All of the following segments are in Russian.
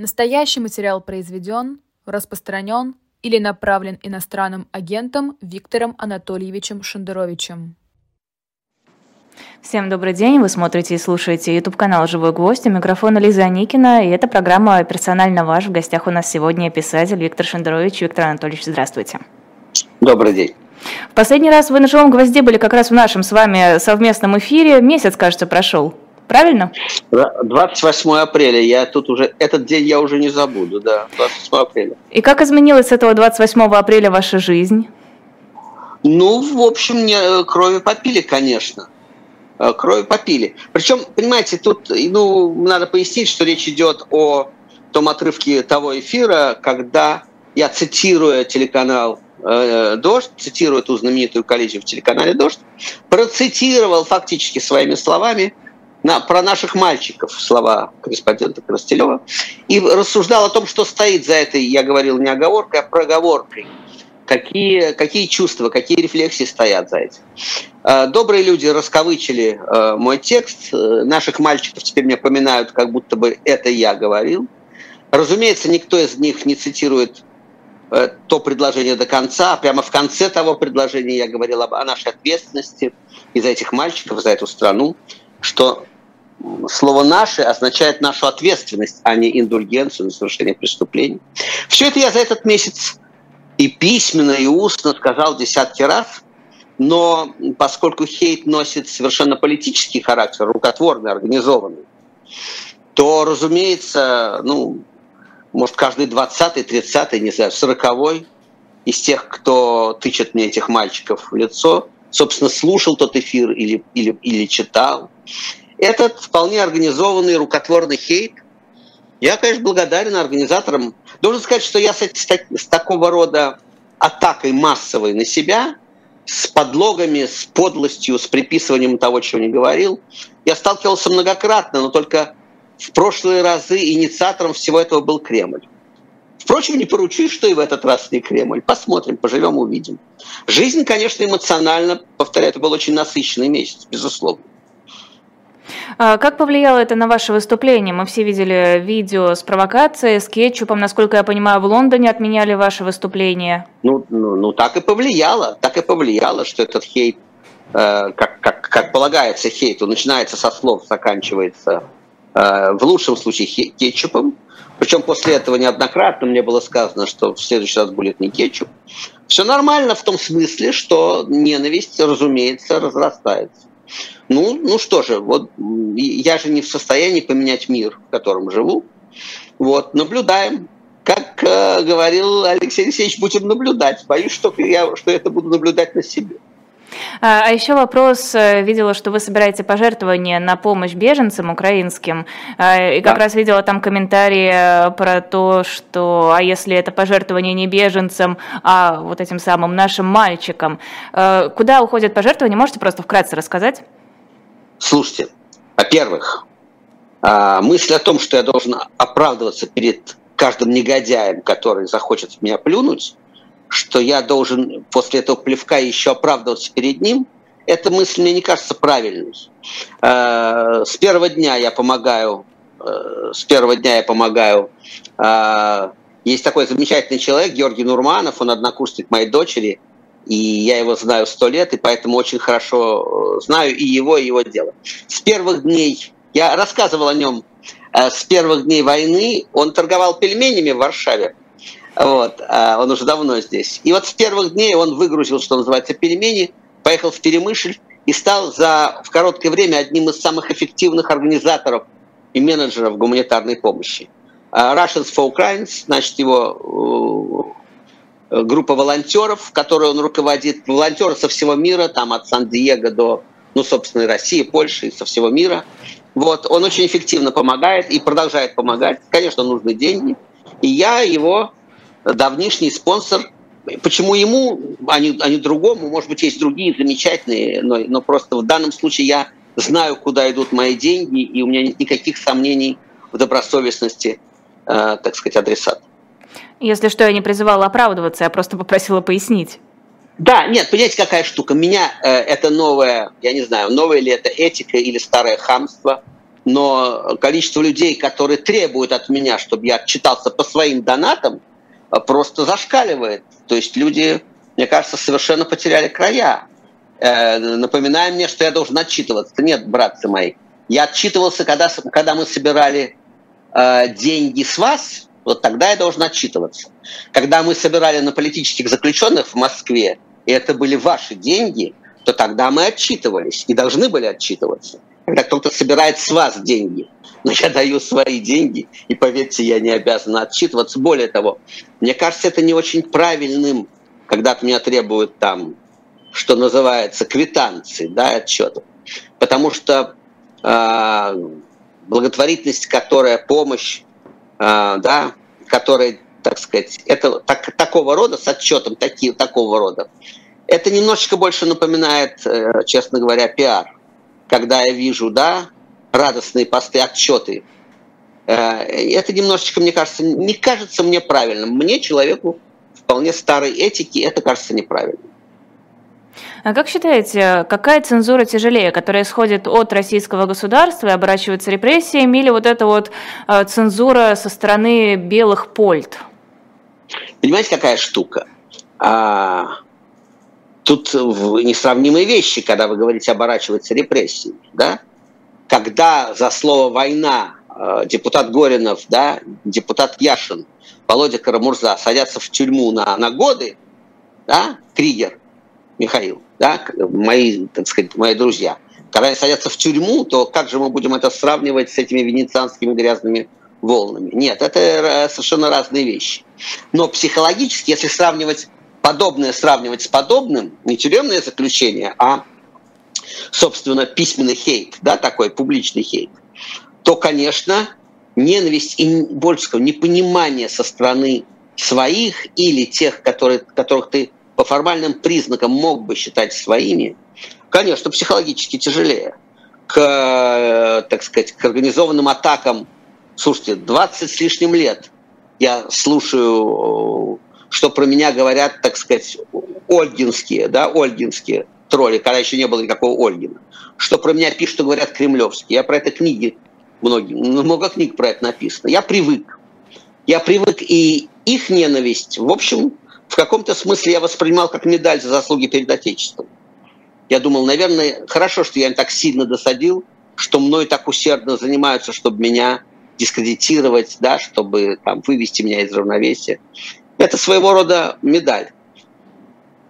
Настоящий материал произведен, распространен или направлен иностранным агентом Виктором Анатольевичем Шендеровичем. Всем добрый день, вы смотрите и слушаете YouTube-канал «Живой гвоздь», у микрофона Лиза Никина, и это программа «Персонально ваш». В гостях у нас сегодня писатель Виктор Шендерович. Виктор Анатольевич, здравствуйте. Добрый день. В последний раз вы на «Живом гвозде» были как раз в нашем с вами совместном эфире. Месяц, кажется, прошел. Правильно? 28 апреля. Я тут уже, этот день я уже не забуду, да, 28 апреля. И как изменилась с этого 28 апреля ваша жизнь? Ну, в общем, мне э, крови попили, конечно. Э, крови попили. Причем, понимаете, тут ну, надо пояснить, что речь идет о том отрывке того эфира, когда я цитируя телеканал э, «Дождь», цитирую эту знаменитую коллизию в телеканале «Дождь», процитировал фактически своими словами – на, про наших мальчиков, слова корреспондента Коростелева, и рассуждал о том, что стоит за этой, я говорил, не оговоркой, а проговоркой. Какие, какие чувства, какие рефлексии стоят за этим. Э, добрые люди расковычили э, мой текст. Э, наших мальчиков теперь мне поминают, как будто бы это я говорил. Разумеется, никто из них не цитирует то предложение до конца. Прямо в конце того предложения я говорил об, о нашей ответственности и за этих мальчиков, за эту страну что слово «наши» означает нашу ответственность, а не индульгенцию на совершение преступлений. Все это я за этот месяц и письменно, и устно сказал десятки раз, но поскольку хейт носит совершенно политический характер, рукотворный, организованный, то, разумеется, ну, может, каждый двадцатый, тридцатый, не знаю, сороковой из тех, кто тычет мне этих мальчиков в лицо, собственно, слушал тот эфир или, или, или читал. Этот вполне организованный рукотворный хейт. Я, конечно, благодарен организаторам. Должен сказать, что я с, с, с такого рода атакой массовой на себя, с подлогами, с подлостью, с приписыванием того, чего не говорил, я сталкивался многократно, но только в прошлые разы инициатором всего этого был Кремль. Впрочем, не поручусь, что и в этот раз не Кремль. Посмотрим, поживем, увидим. Жизнь, конечно, эмоционально, повторяю, это был очень насыщенный месяц, безусловно. А как повлияло это на ваше выступление? Мы все видели видео с провокацией, с кетчупом. Насколько я понимаю, в Лондоне отменяли ваше выступление. Ну, ну, ну так и повлияло. Так и повлияло, что этот хейт, э, как, как, как полагается хейт, он начинается со слов, заканчивается э, в лучшем случае кетчупом. Причем после этого неоднократно мне было сказано, что в следующий раз будет не кетчуп. Все нормально в том смысле, что ненависть, разумеется, разрастается. Ну, ну что же, вот я же не в состоянии поменять мир, в котором живу. Вот, наблюдаем. Как э, говорил Алексей Алексеевич, будем наблюдать. Боюсь, что я что это буду наблюдать на себе. А, а еще вопрос, э, видела, что вы собираете пожертвования на помощь беженцам украинским, а, и как да. раз видела там комментарии э, про то, что, а если это пожертвование не беженцам, а вот этим самым нашим мальчикам, э, куда уходят пожертвования, можете просто вкратце рассказать? Слушайте, во-первых, а, мысль о том, что я должен оправдываться перед каждым негодяем, который захочет в меня плюнуть, что я должен после этого плевка еще оправдываться перед ним, эта мысль мне не кажется правильной. Э, с первого дня я помогаю, э, с первого дня я помогаю. Э, есть такой замечательный человек, Георгий Нурманов, он однокурсник моей дочери, и я его знаю сто лет, и поэтому очень хорошо знаю и его, и его дело. С первых дней, я рассказывал о нем, с первых дней войны он торговал пельменями в Варшаве, вот, а он уже давно здесь. И вот с первых дней он выгрузил, что называется, пельмени, поехал в Перемышль и стал за, в короткое время одним из самых эффективных организаторов и менеджеров гуманитарной помощи. А Russians for Ukraine, значит, его э, группа волонтеров, которой он руководит, волонтеры со всего мира, там от Сан-Диего до, ну, собственно, России, Польши со всего мира. Вот, он очень эффективно помогает и продолжает помогать. Конечно, нужны деньги. И я его давнишний спонсор. Почему ему, а не, а не другому? Может быть, есть другие замечательные, но, но просто в данном случае я знаю, куда идут мои деньги, и у меня нет никаких сомнений в добросовестности, э, так сказать, адресата. Если что, я не призывала оправдываться, я просто попросила пояснить. Да, нет, понимаете, какая штука? Меня э, это новая, я не знаю, новая ли это этика или старое хамство. но количество людей, которые требуют от меня, чтобы я отчитался по своим донатам, просто зашкаливает. То есть люди, мне кажется, совершенно потеряли края. Э, напоминая мне, что я должен отчитываться. Нет, братцы мои, я отчитывался, когда, когда мы собирали э, деньги с вас, вот тогда я должен отчитываться. Когда мы собирали на политических заключенных в Москве, и это были ваши деньги, то тогда мы отчитывались и должны были отчитываться. Когда кто-то собирает с вас деньги, но я даю свои деньги, и поверьте, я не обязан отчитываться. Более того, мне кажется, это не очень правильным, когда от меня требуют там, что называется, квитанции, да, отчетов. Потому что э, благотворительность, которая помощь, э, да, которая, так сказать, это так, такого рода, с отчетом таки, такого рода, это немножечко больше напоминает, э, честно говоря, пиар. Когда я вижу, да, радостные посты, отчеты. Э, это немножечко, мне кажется, не кажется мне правильным. Мне, человеку вполне старой этики, это кажется неправильным. А как считаете, какая цензура тяжелее, которая исходит от российского государства и оборачивается репрессиями, или вот эта вот э, цензура со стороны белых польт? Понимаете, какая штука? А, тут несравнимые вещи, когда вы говорите оборачиваться репрессиями, да? Когда за слово «война» э, депутат Горинов, да, депутат Яшин, Володя Карамурза садятся в тюрьму на, на годы, да, Кригер, Михаил, да, мои, так сказать, мои друзья, когда они садятся в тюрьму, то как же мы будем это сравнивать с этими венецианскими грязными волнами? Нет, это э, совершенно разные вещи. Но психологически, если сравнивать подобное, сравнивать с подобным, не тюремное заключение, а, собственно, письменный хейт, да, такой публичный хейт, то, конечно, ненависть и, больше скажу, непонимание со стороны своих или тех, которые, которых ты по формальным признакам мог бы считать своими, конечно, психологически тяжелее. К, так сказать, к организованным атакам, слушайте, 20 с лишним лет я слушаю, что про меня говорят, так сказать, ольгинские, да, ольгинские тролли, когда еще не было никакого Ольгина. Что про меня пишут и говорят кремлевские. Я про это книги, многие, много книг про это написано. Я привык. Я привык, и их ненависть, в общем, в каком-то смысле я воспринимал как медаль за заслуги перед Отечеством. Я думал, наверное, хорошо, что я им так сильно досадил, что мной так усердно занимаются, чтобы меня дискредитировать, да, чтобы там, вывести меня из равновесия. Это своего рода медаль.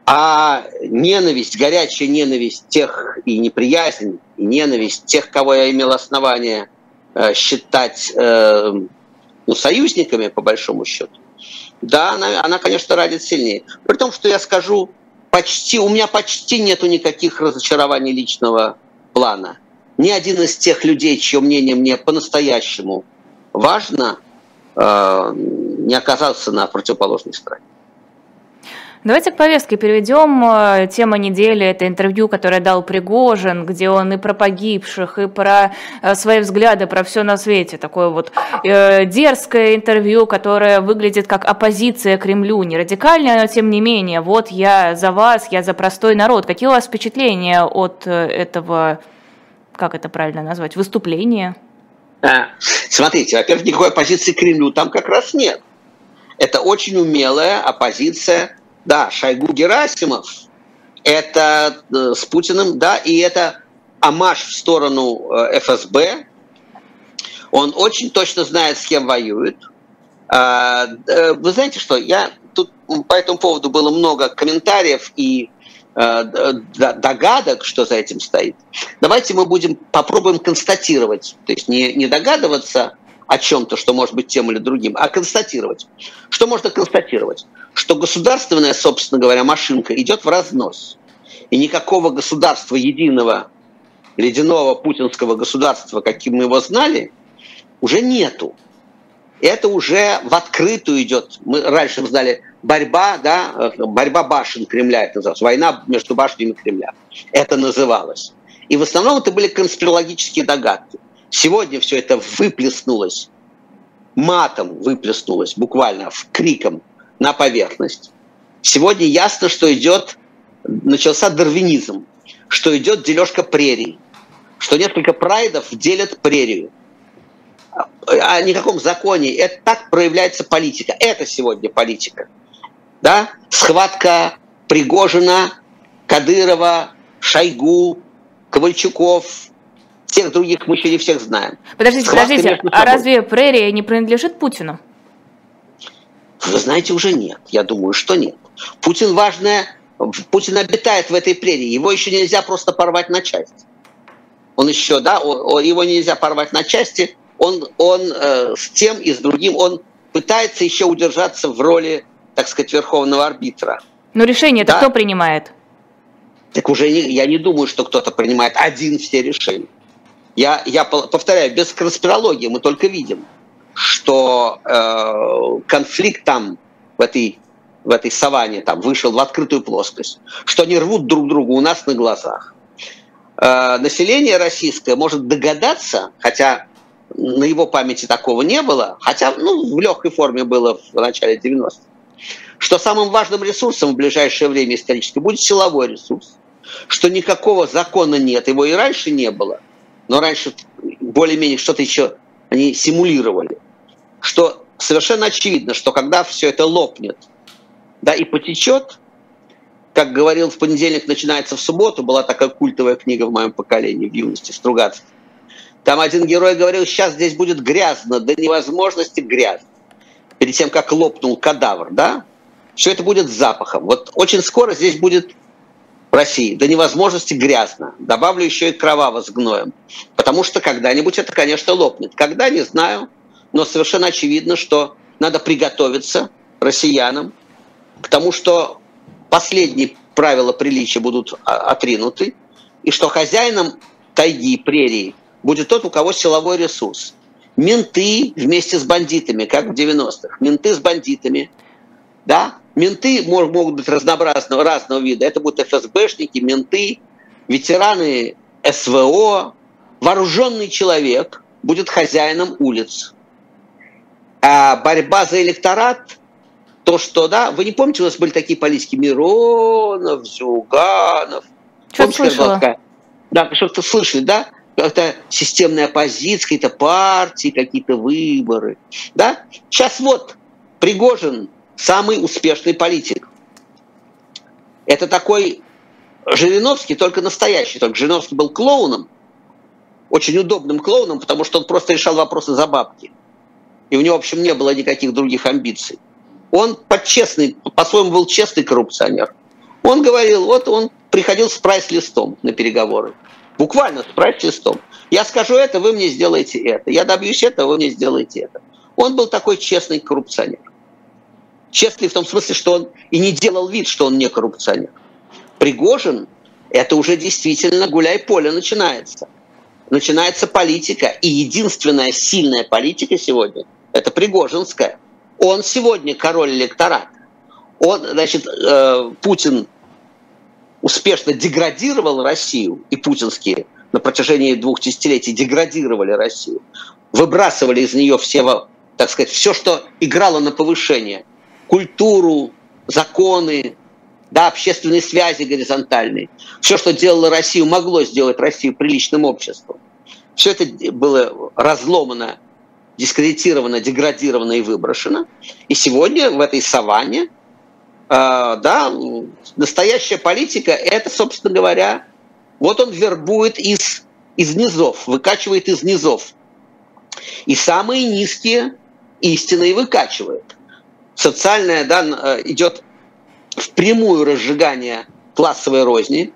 А ненависть, горячая ненависть тех и неприязнь, и ненависть тех, кого я имел основание э, считать э, ну, союзниками, по большому счету, да, она, она, конечно, радит сильнее. При том, что я скажу, почти, у меня почти нету никаких разочарований личного плана. Ни один из тех людей, чье мнение мне по-настоящему важно, не оказался на противоположной стороне. Давайте к повестке перейдем. Э, тема недели – это интервью, которое дал Пригожин, где он и про погибших, и про э, свои взгляды, про все на свете. Такое вот э, дерзкое интервью, которое выглядит как оппозиция Кремлю. Не радикальное, но тем не менее. Вот я за вас, я за простой народ. Какие у вас впечатления от э, этого, как это правильно назвать, выступления? А, смотрите, во-первых, никакой оппозиции Кремлю там как раз нет. Это очень умелая оппозиция да, Шойгу Герасимов, это э, с Путиным, да, и это амаш в сторону э, ФСБ. Он очень точно знает, с кем воюет. А, э, вы знаете что, я тут по этому поводу было много комментариев и догадок, что за этим стоит. Давайте мы будем попробуем констатировать, то есть не, не догадываться о чем-то, что может быть тем или другим, а констатировать. Что можно констатировать? Что государственная, собственно говоря, машинка идет в разнос. И никакого государства единого, ледяного путинского государства, каким мы его знали, уже нету. Это уже в открытую идет. Мы раньше знали борьба, да, борьба башен Кремля, это называлось, война между башнями Кремля. Это называлось. И в основном это были конспирологические догадки. Сегодня все это выплеснулось, матом выплеснулось, буквально в криком на поверхность. Сегодня ясно, что идет, начался дарвинизм, что идет дележка прерий, что несколько прайдов делят прерию. О никаком законе. Это так проявляется политика. Это сегодня политика. Да? Схватка Пригожина, Кадырова, Шойгу, Ковальчуков, всех других мы еще не всех знаем. Подождите, Схватка подождите, а разве прерия не принадлежит Путину? Вы знаете, уже нет. Я думаю, что нет. Путин важная, Путин обитает в этой прерии. Его еще нельзя просто порвать на части. Он еще, да, он, его нельзя порвать на части. Он, он э, с тем и с другим, он пытается еще удержаться в роли, так сказать, верховного арбитра. Но решение это да? кто принимает? Так уже не, я не думаю, что кто-то принимает один все решения. Я, я повторяю, без конспирологии мы только видим, что э, конфликт там в этой, в этой саванне там вышел в открытую плоскость, что они рвут друг друга у нас на глазах. Э, население российское может догадаться, хотя на его памяти такого не было, хотя ну, в легкой форме было в начале 90-х, что самым важным ресурсом в ближайшее время исторически будет силовой ресурс, что никакого закона нет, его и раньше не было, но раньше более-менее что-то еще они симулировали что совершенно очевидно, что когда все это лопнет, да, и потечет, как говорил, в понедельник начинается в субботу, была такая культовая книга в моем поколении, в юности, Стругацкий. Там один герой говорил, сейчас здесь будет грязно, до невозможности грязно. Перед тем, как лопнул кадавр, да, все это будет с запахом. Вот очень скоро здесь будет в России до невозможности грязно. Добавлю еще и кроваво с гноем. Потому что когда-нибудь это, конечно, лопнет. Когда, не знаю но совершенно очевидно, что надо приготовиться россиянам к тому, что последние правила приличия будут отринуты, и что хозяином тайги, прерии будет тот, у кого силовой ресурс. Менты вместе с бандитами, как в 90-х. Менты с бандитами. Да? Менты могут быть разнообразного, разного вида. Это будут ФСБшники, менты, ветераны СВО. Вооруженный человек будет хозяином улиц а борьба за электорат, то, что, да, вы не помните, у нас были такие политики Миронов, Зюганов. Что слышала? Да, что-то слышали, да? Это системная оппозиция, какие-то партии, какие-то выборы. Да? Сейчас вот Пригожин самый успешный политик. Это такой Жириновский, только настоящий. Только Жириновский был клоуном, очень удобным клоуном, потому что он просто решал вопросы за бабки и у него, в общем, не было никаких других амбиций. Он подчестный, по-своему был честный коррупционер. Он говорил, вот он приходил с прайс-листом на переговоры. Буквально с прайс-листом. Я скажу это, вы мне сделаете это. Я добьюсь этого, вы мне сделаете это. Он был такой честный коррупционер. Честный в том смысле, что он и не делал вид, что он не коррупционер. Пригожин – это уже действительно гуляй-поле начинается. Начинается политика. И единственная сильная политика сегодня – это Пригожинская. Он сегодня король электората. Он, значит, э, Путин успешно деградировал Россию, и путинские на протяжении двух десятилетий деградировали Россию, выбрасывали из нее все, так сказать, все, что играло на повышение, культуру, законы, да, общественные связи горизонтальные, все, что делало Россию, могло сделать Россию приличным обществом. Все это было разломано дискредитировано, деградировано и выброшено. И сегодня в этой саванне, э, да, настоящая политика – это, собственно говоря, вот он вербует из, из низов, выкачивает из низов. И самые низкие истины и выкачивает. Социальное да, э, идет прямую разжигание классовой розни.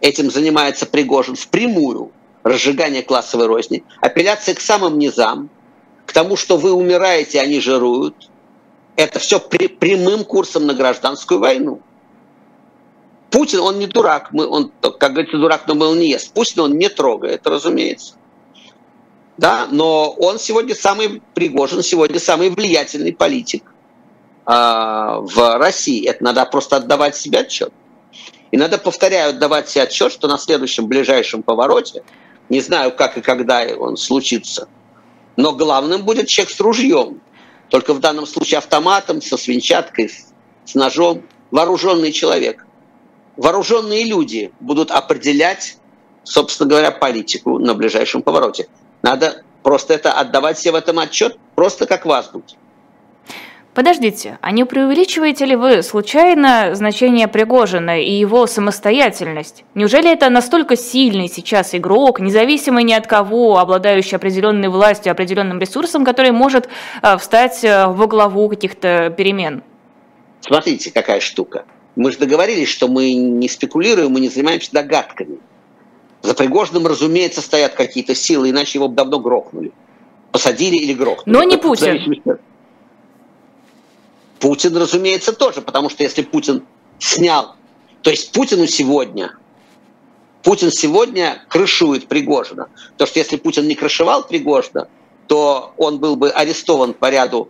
Этим занимается Пригожин в прямую разжигание классовой розни. Апелляция к самым низам, к тому, что вы умираете, они жируют, это все при, прямым курсом на гражданскую войну. Путин, он не дурак, мы, он, как говорится, дурак, но был не ест. Путин он не трогает, разумеется. Да, но он сегодня самый Пригожин, сегодня самый влиятельный политик в России. Это надо просто отдавать себе отчет. И надо, повторяю, отдавать себе отчет, что на следующем ближайшем повороте, не знаю, как и когда он случится, но главным будет человек с ружьем. Только в данном случае автоматом, со свинчаткой, с ножом. Вооруженный человек. Вооруженные люди будут определять собственно говоря, политику на ближайшем повороте. Надо просто это отдавать себе в этом отчет, просто как в азбуке. Подождите, а не преувеличиваете ли вы случайно значение Пригожина и его самостоятельность? Неужели это настолько сильный сейчас игрок, независимый ни от кого, обладающий определенной властью, определенным ресурсом, который может э, встать э, во главу каких-то перемен? Смотрите, какая штука. Мы же договорились, что мы не спекулируем, мы не занимаемся догадками. За Пригожиным, разумеется, стоят какие-то силы, иначе его бы давно грохнули. Посадили или грохнули. Но не Путин. Путин, разумеется, тоже, потому что если Путин снял, то есть Путину сегодня, Путин сегодня крышует Пригожина. То, что если Путин не крышевал Пригожина, то он был бы арестован по ряду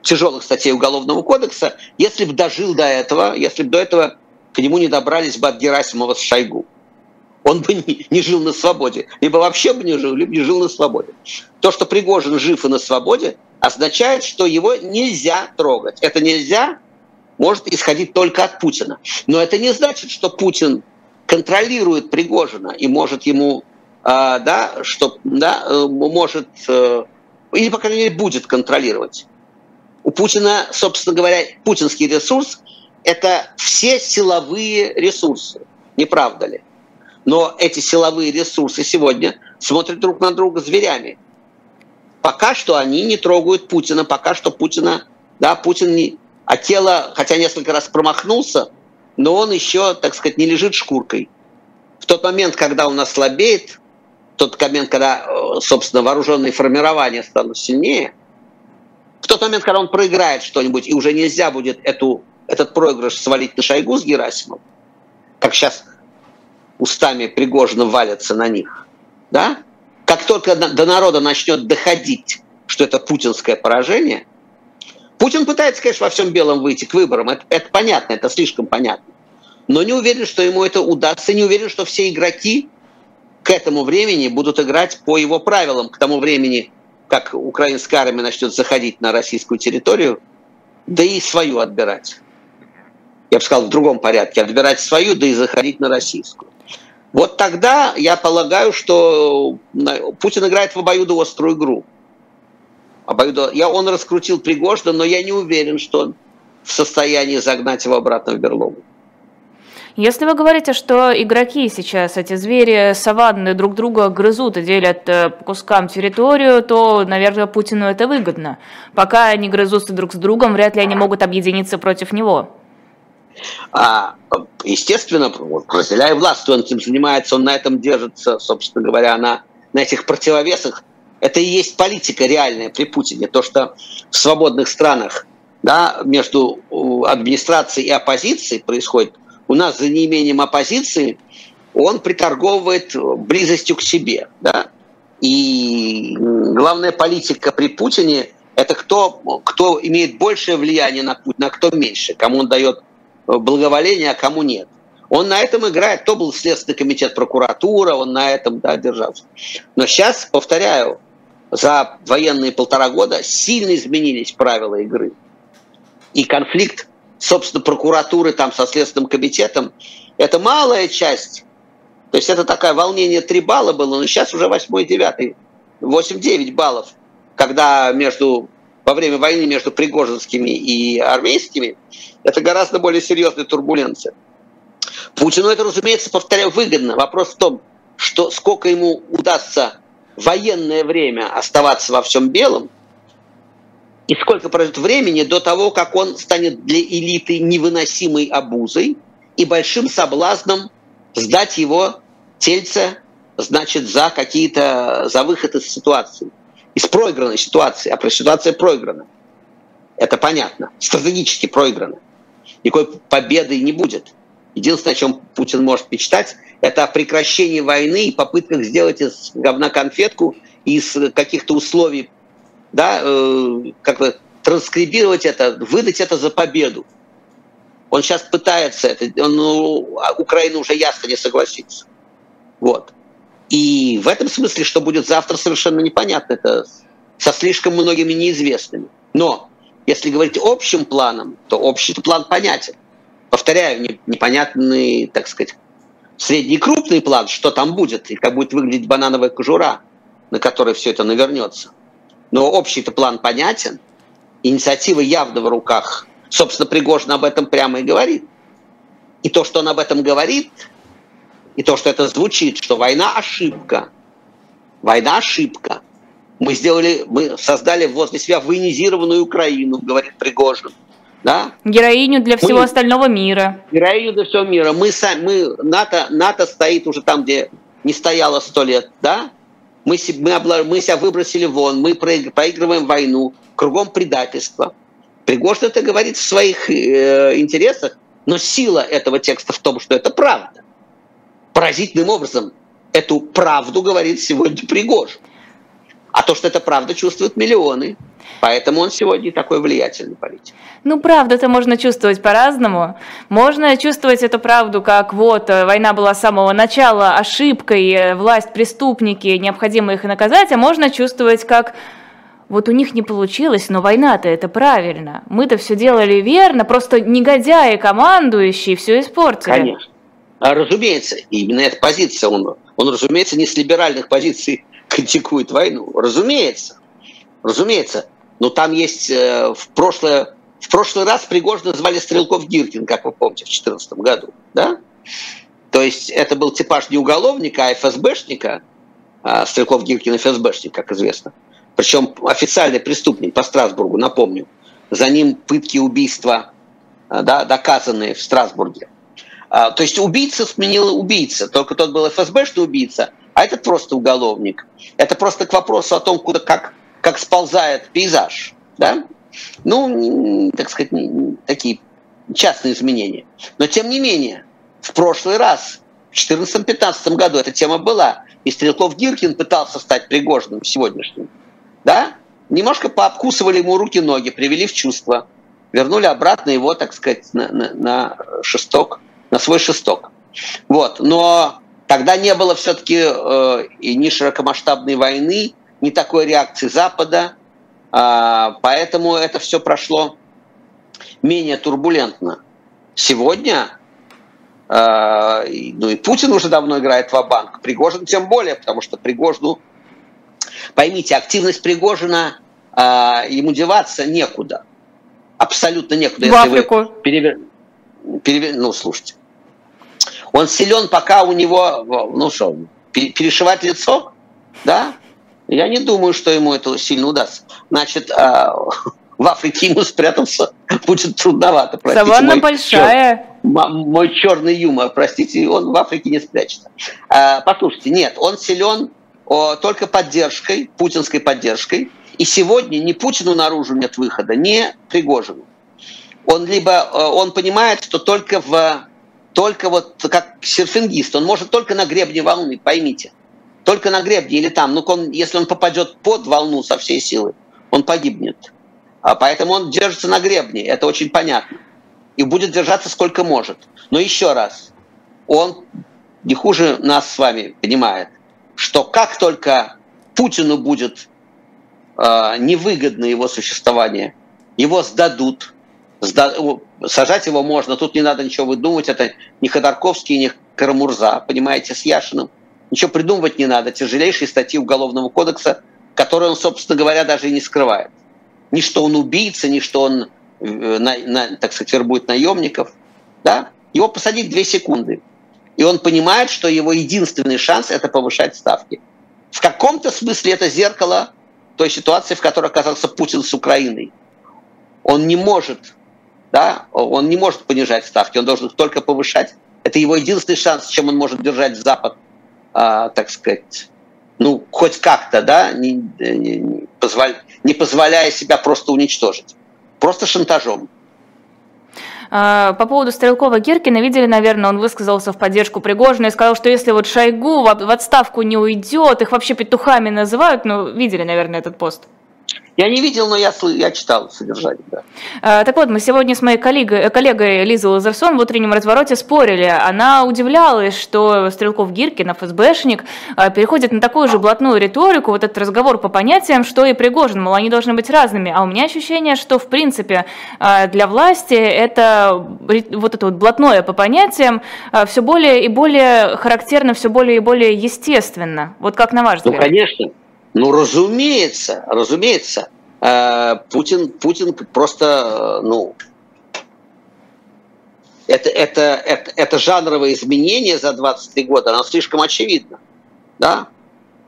тяжелых статей Уголовного кодекса, если бы дожил до этого, если бы до этого к нему не добрались бы от Герасимова с Шойгу. Он бы не, жил на свободе. Либо вообще бы не жил, либо не жил на свободе. То, что Пригожин жив и на свободе, означает, что его нельзя трогать. Это нельзя может исходить только от Путина. Но это не значит, что Путин контролирует Пригожина и может ему, э, да, что, да, э, может, э, или, по крайней мере, будет контролировать. У Путина, собственно говоря, путинский ресурс – это все силовые ресурсы, не правда ли? Но эти силовые ресурсы сегодня смотрят друг на друга зверями. Пока что они не трогают Путина, пока что Путина, да, Путин не... А тело, хотя несколько раз промахнулся, но он еще, так сказать, не лежит шкуркой. В тот момент, когда он ослабеет, тот момент, когда, э, собственно, вооруженные формирования станут сильнее, в тот момент, когда он проиграет что-нибудь, и уже нельзя будет эту, этот проигрыш свалить на Шойгу с Герасимом, как сейчас устами Пригожина валятся на них, да, как только до народа начнет доходить, что это путинское поражение, Путин пытается, конечно, во всем белом выйти к выборам. Это, это понятно, это слишком понятно. Но не уверен, что ему это удастся. Не уверен, что все игроки к этому времени будут играть по его правилам. К тому времени, как украинская армия начнет заходить на российскую территорию, да и свою отбирать. Я бы сказал, в другом порядке. Отбирать свою, да и заходить на российскую. Вот тогда я полагаю, что Путин играет в обоюдоострую игру. Обоюдо... Я, он раскрутил Пригожина, но я не уверен, что он в состоянии загнать его обратно в берлогу. Если вы говорите, что игроки сейчас, эти звери саванны друг друга грызут и делят э, по кускам территорию, то, наверное, Путину это выгодно. Пока они грызутся друг с другом, вряд ли они могут объединиться против него. А, естественно, разделяя власть, он этим занимается, он на этом держится, собственно говоря, на, на этих противовесах. Это и есть политика реальная при Путине. То, что в свободных странах да, между администрацией и оппозицией происходит, у нас за неимением оппозиции он приторговывает близостью к себе. Да? И главная политика при Путине – это кто, кто имеет большее влияние на Путина, а кто меньше, кому он дает благоволения, а кому нет. Он на этом играет. То был Следственный комитет прокуратура, он на этом да, держался. Но сейчас, повторяю, за военные полтора года сильно изменились правила игры. И конфликт, собственно, прокуратуры там со Следственным комитетом, это малая часть. То есть это такое волнение 3 балла было, но сейчас уже 8 9 8-9 баллов, когда между во время войны между пригожинскими и армейскими, это гораздо более серьезная турбуленция. Путину это, разумеется, повторяю, выгодно. Вопрос в том, что сколько ему удастся военное время оставаться во всем белом, и сколько пройдет времени до того, как он станет для элиты невыносимой обузой и большим соблазном сдать его тельце, значит, за какие-то, за выход из ситуации из проигранной ситуации, а ситуация проиграна. Это понятно. Стратегически проиграна. Никакой победы не будет. Единственное, о чем Путин может мечтать, это о прекращении войны и попытках сделать из говна конфетку из каких-то условий, да, э, как бы транскрибировать это, выдать это за победу. Он сейчас пытается это, он, ну, а Украина уже ясно не согласится. Вот. И в этом смысле, что будет завтра, совершенно непонятно. Это со слишком многими неизвестными. Но если говорить общим планом, то общий план понятен. Повторяю, непонятный, так сказать, средний крупный план, что там будет, и как будет выглядеть банановая кожура, на которой все это навернется. Но общий-то план понятен. Инициатива явно в руках. Собственно, Пригожин об этом прямо и говорит. И то, что он об этом говорит, и то, что это звучит, что война ошибка. Война ошибка. Мы сделали, мы создали возле себя военизированную Украину, говорит Пригожин. Да? Героиню для всего мы, остального мира. Героиню для всего мира. Мы, сами, мы НАТО, НАТО стоит уже там, где не стояло сто лет, да? Мы, мы, мы себя выбросили вон, мы проигрываем войну, кругом предательство. Пригожин это говорит в своих э, интересах, но сила этого текста в том, что это правда. Поразительным образом эту правду говорит сегодня Пригожин. А то, что это правда, чувствуют миллионы. Поэтому он сегодня такой влиятельный политик. Ну, правда это можно чувствовать по-разному. Можно чувствовать эту правду, как вот э, война была с самого начала ошибкой, э, власть, преступники, необходимо их наказать, а можно чувствовать как вот у них не получилось, но война-то это правильно. Мы-то все делали верно, просто негодяи командующие все испортили. Конечно. А, разумеется, именно эта позиция, он, он, разумеется, не с либеральных позиций критикует войну. Разумеется. Разумеется. Но там есть э, в прошлое... В прошлый раз Пригожина звали Стрелков Гиркин, как вы помните, в 2014 году. Да? То есть это был типаж не уголовника, а ФСБшника. А Стрелков Гиркин ФСБшник, как известно. Причем официальный преступник по Страсбургу, напомню. За ним пытки, убийства да, доказанные в Страсбурге. А, то есть убийца сменил убийца. Только тот был ФСБшный убийца, а этот просто уголовник. Это просто к вопросу о том, куда, как, как сползает пейзаж. Да? Ну, так сказать, такие частные изменения. Но тем не менее, в прошлый раз, в 2014-2015 году эта тема была. И Стрелков Гиркин пытался стать Пригожным сегодняшним. Да? Немножко пообкусывали ему руки-ноги, привели в чувство. Вернули обратно его, так сказать, на, на, на шесток на свой шесток. Вот. Но тогда не было все-таки э, и ни широкомасштабной войны, ни такой реакции Запада, э, поэтому это все прошло менее турбулентно. Сегодня, э, ну и Путин уже давно играет в банк Пригожин тем более, потому что Пригожину, поймите, активность Пригожина, э, ему деваться некуда. Абсолютно некуда. В Африку. Вы перевер... Перевер... Ну, слушайте, он силен, пока у него, ну что, перешивать лицо, да? Я не думаю, что ему это сильно удастся. Значит, а, в Африке ему спрятаться будет трудновато. Простите, Саванна мой большая. Чер... Мой черный юмор, простите, он в Африке не спрячется. А, послушайте, нет, он силен только поддержкой, путинской поддержкой. И сегодня ни Путину наружу нет выхода, ни Пригожину. Он либо он понимает, что только в только вот как серфингист, он может только на гребне волны, поймите. Только на гребне или там. Ну, он, если он попадет под волну со всей силы, он погибнет. А поэтому он держится на гребне, это очень понятно. И будет держаться сколько может. Но еще раз, он не хуже нас с вами понимает, что как только Путину будет э, невыгодно его существование, его сдадут, сажать его можно, тут не надо ничего выдумывать, это не Ходорковский, не Карамурза, понимаете, с Яшиным. Ничего придумывать не надо, тяжелейшие статьи Уголовного кодекса, которые он, собственно говоря, даже и не скрывает. Ни что он убийца, ни что он, э, на, на, так сказать, вербует наемников. Да? Его посадить две секунды. И он понимает, что его единственный шанс – это повышать ставки. В каком-то смысле это зеркало той ситуации, в которой оказался Путин с Украиной. Он не может да, он не может понижать ставки, он должен только повышать. Это его единственный шанс, чем он может держать Запад, а, так сказать, ну, хоть как-то, да, не, не, позволь, не позволяя себя просто уничтожить. Просто шантажом. А, по поводу Стрелкова Гиркина видели, наверное, он высказался в поддержку Пригожина и сказал, что если вот Шойгу в отставку не уйдет, их вообще петухами называют, ну, видели, наверное, этот пост. Я не видел, но я, я читал содержание. Да. А, так вот, мы сегодня с моей коллегой, коллегой Лизой Лазарсон в утреннем развороте спорили. Она удивлялась, что Стрелков Гиркин, ФСБшник, а, переходит на такую же блатную риторику, вот этот разговор по понятиям, что и Пригожин, мол, они должны быть разными. А у меня ощущение, что, в принципе, а, для власти это вот это вот блатное по понятиям все более и более характерно, все более и более естественно. Вот как на ваш ну, взгляд? Ну, конечно. Ну, разумеется, разумеется. Э, Путин, Путин просто, ну, это, это, это, это жанровое изменение за 23 года, оно слишком очевидно. Да?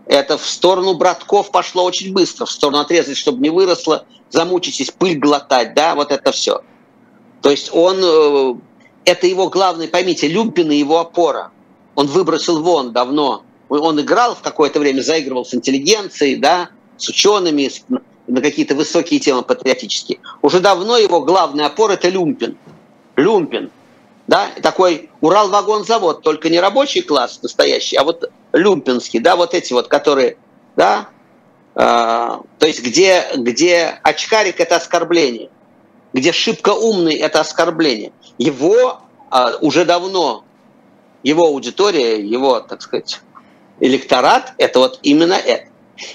Это в сторону братков пошло очень быстро, в сторону отрезать, чтобы не выросло, замучитесь, пыль глотать, да, вот это все. То есть он, э, это его главный, поймите, Люмпин и его опора. Он выбросил вон давно он играл в какое-то время, заигрывал с интеллигенцией, да, с учеными, на какие-то высокие темы патриотические. Уже давно его главный опор – это Люмпин. Люмпин. Да, такой Урал-вагонзавод, только не рабочий класс настоящий, а вот люмпинский, да, вот эти вот, которые, да, э, то есть где, где очкарик – это оскорбление, где шибко умный – это оскорбление. Его э, уже давно, его аудитория, его, так сказать, электорат – это вот именно это.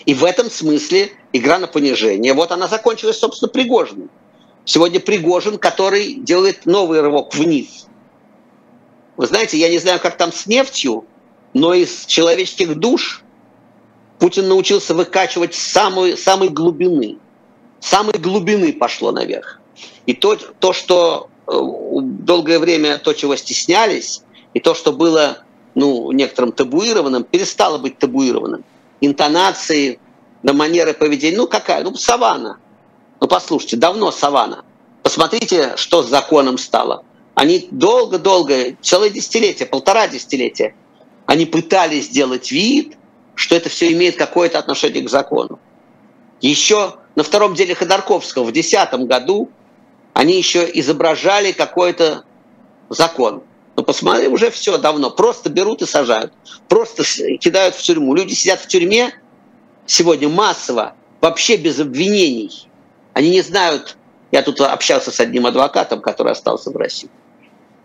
И в этом смысле игра на понижение. Вот она закончилась, собственно, Пригожиным. Сегодня Пригожин, который делает новый рывок вниз. Вы знаете, я не знаю, как там с нефтью, но из человеческих душ Путин научился выкачивать самой, самой глубины. Самой глубины пошло наверх. И то, то, что э, долгое время, то, чего стеснялись, и то, что было ну, некоторым табуированным, перестало быть табуированным. Интонации, на манеры поведения, ну какая, ну савана. Ну послушайте, давно савана. Посмотрите, что с законом стало. Они долго-долго, целое десятилетие, полтора десятилетия, они пытались сделать вид, что это все имеет какое-то отношение к закону. Еще на втором деле Ходорковского в 2010 году они еще изображали какой-то закон. Ну, посмотри, уже все давно. Просто берут и сажают. Просто кидают в тюрьму. Люди сидят в тюрьме сегодня массово, вообще без обвинений. Они не знают... Я тут общался с одним адвокатом, который остался в России.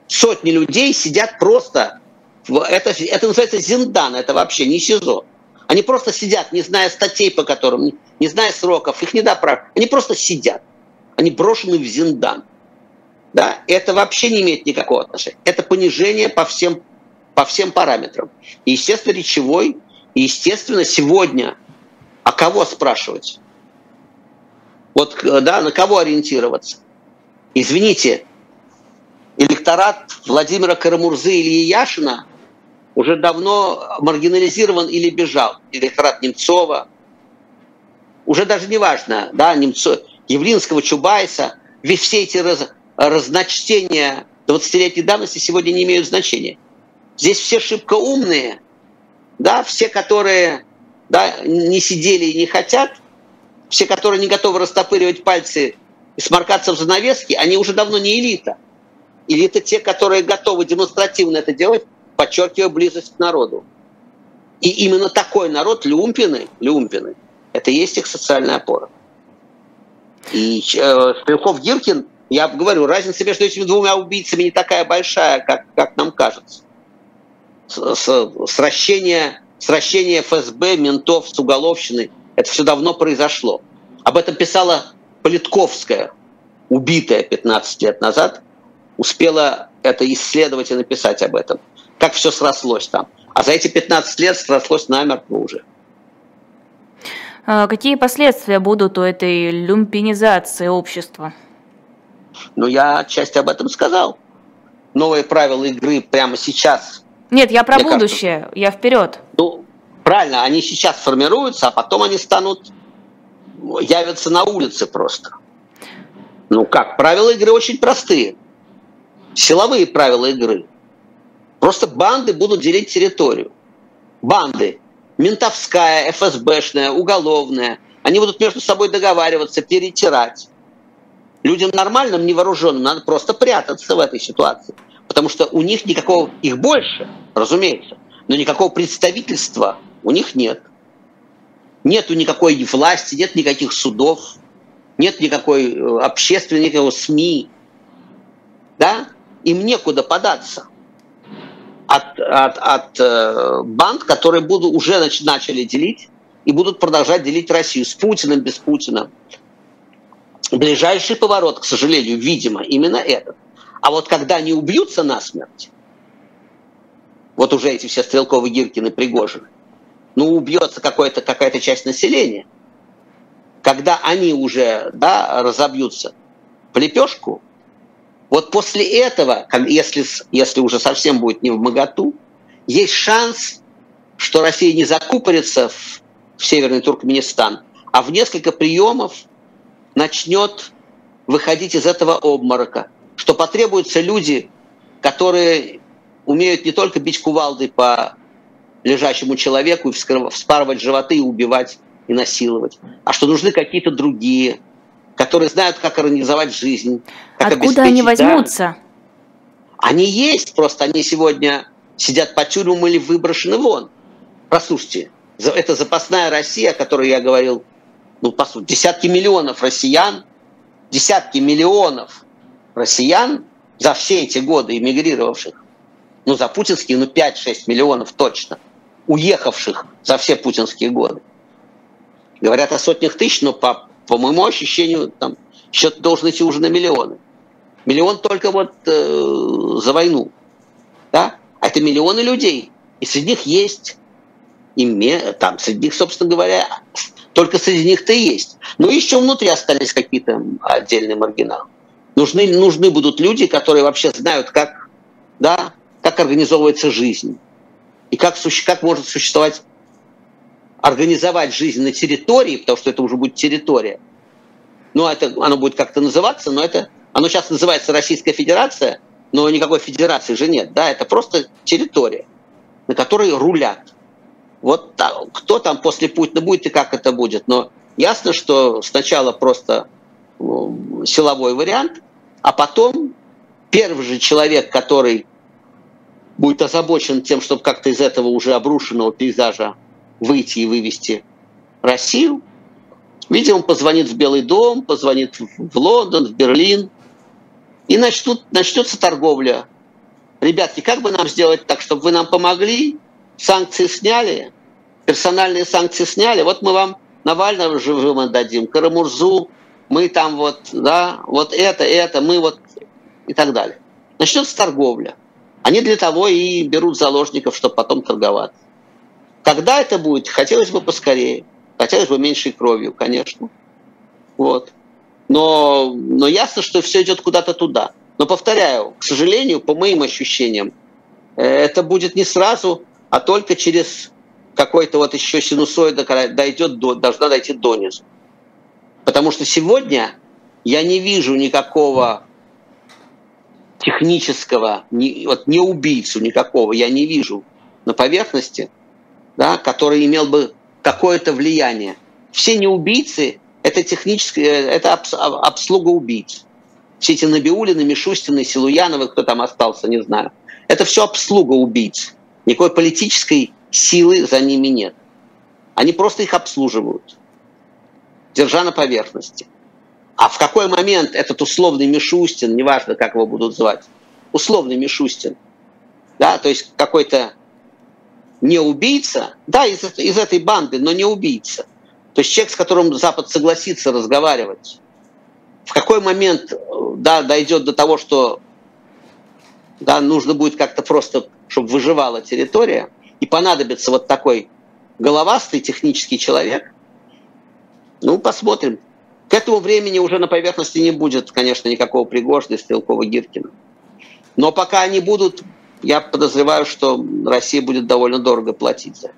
Сотни людей сидят просто... Это, это называется зиндан, это вообще не СИЗО. Они просто сидят, не зная статей, по которым, не зная сроков, их не допрашивают. Они просто сидят. Они брошены в зиндан да, это вообще не имеет никакого отношения. Это понижение по всем, по всем параметрам. Естественно, речевой, и, естественно, сегодня, а кого спрашивать? Вот, да, на кого ориентироваться? Извините, электорат Владимира Карамурзы или Яшина уже давно маргинализирован или бежал. Электорат Немцова. Уже даже не важно, да, Немцов, Явлинского, Чубайса, все эти раз, разночтения 20-летней давности сегодня не имеют значения. Здесь все шибко умные, да, все, которые да, не сидели и не хотят, все, которые не готовы растопыривать пальцы и сморкаться в занавески, они уже давно не элита. Элита те, которые готовы демонстративно это делать, подчеркивая близость к народу. И именно такой народ, люмпины, люмпины, это есть их социальная опора. И э, Стрелков-Гиркин – я говорю, разница между этими двумя убийцами не такая большая, как, как нам кажется. С, сращение, сращение ФСБ, ментов с уголовщиной, это все давно произошло. Об этом писала Политковская, убитая 15 лет назад, успела это исследовать и написать об этом. Как все срослось там. А за эти 15 лет срослось намертво уже. А какие последствия будут у этой люмпинизации общества? Но я отчасти об этом сказал. Новые правила игры прямо сейчас. Нет, я про будущее, кажется, я вперед. Ну, правильно, они сейчас формируются, а потом они станут, явятся на улице просто. Ну как, правила игры очень простые. Силовые правила игры. Просто банды будут делить территорию. Банды. Ментовская, ФСБшная, уголовная. Они будут между собой договариваться, перетирать. Людям нормальным, невооруженным надо просто прятаться в этой ситуации. Потому что у них никакого, их больше, разумеется, но никакого представительства у них нет. Нету никакой власти, нет никаких судов, нет никакой э, общественной, никакого СМИ. Да? Им некуда податься от, от, от э, банд, которые буду, уже нач, начали делить и будут продолжать делить Россию с Путиным, без Путина. Ближайший поворот, к сожалению, видимо, именно этот. А вот когда они убьются насмерть, вот уже эти все Стрелковы, Гиркины, Пригожины, ну, убьется какая-то часть населения. Когда они уже да, разобьются в лепешку, вот после этого, если, если уже совсем будет не в моготу, есть шанс, что Россия не закупорится в, в Северный Туркменистан, а в несколько приемов начнет выходить из этого обморока, что потребуются люди, которые умеют не только бить кувалдой по лежащему человеку и вспарывать животы и убивать и насиловать, а что нужны какие-то другие, которые знают, как организовать жизнь. Как Откуда они возьмутся? Да. Они есть, просто они сегодня сидят по тюрьмам или выброшены вон. Послушайте, это запасная Россия, о которой я говорил, ну, по сути, десятки миллионов россиян, десятки миллионов россиян за все эти годы эмигрировавших, ну, за путинские, ну, 5-6 миллионов точно – уехавших за все путинские годы. Говорят о сотнях тысяч, но по, по моему ощущению там счет должен идти уже на миллионы. Миллион только вот э, за войну. Да? А это миллионы людей. И среди них есть, и там, среди них, собственно говоря, только среди них-то и есть. Но еще внутри остались какие-то отдельные маргиналы. Нужны, нужны будут люди, которые вообще знают, как, да, как организовывается жизнь и как, как может существовать, организовать жизнь на территории, потому что это уже будет территория. Ну, это, оно будет как-то называться, но это, оно сейчас называется Российская Федерация, но никакой федерации же нет, да, это просто территория, на которой рулят. Вот там, кто там после Путина будет и как это будет, но ясно, что сначала просто ну, силовой вариант, а потом первый же человек, который будет озабочен тем, чтобы как-то из этого уже обрушенного пейзажа выйти и вывести Россию. Видимо, позвонит в Белый дом, позвонит в Лондон, в Берлин, и начнут, начнется торговля. Ребятки, как бы нам сделать так, чтобы вы нам помогли, санкции сняли, персональные санкции сняли, вот мы вам Навального живым отдадим, Карамурзу, мы там вот, да, вот это, это, мы вот и так далее. Начнется торговля. Они для того и берут заложников, чтобы потом торговать. Когда это будет, хотелось бы поскорее. Хотелось бы меньшей кровью, конечно. Вот. Но, но ясно, что все идет куда-то туда. Но повторяю, к сожалению, по моим ощущениям, э, это будет не сразу, а только через какой-то вот еще синусоида, дойдет до, должна дойти донизу. Потому что сегодня я не вижу никакого технического, не, вот не убийцу никакого я не вижу на поверхности, да, который имел бы какое-то влияние. Все не убийцы – это техническое, это обслуга убийц. Все эти Набиулины, Мишустины, Силуяновы, кто там остался, не знаю. Это все обслуга убийц. Никакой политической силы за ними нет. Они просто их обслуживают, держа на поверхности. А в какой момент этот условный Мишустин, неважно, как его будут звать, условный Мишустин, да, то есть какой-то не убийца, да, из, из этой банды, но не убийца. То есть человек, с которым Запад согласится разговаривать. В какой момент да, дойдет до того, что да, нужно будет как-то просто, чтобы выживала территория, и понадобится вот такой головастый технический человек, ну, посмотрим. К этому времени уже на поверхности не будет, конечно, никакого Пригожина, Стрелкова, Гиркина. Но пока они будут, я подозреваю, что Россия будет довольно дорого платить за это.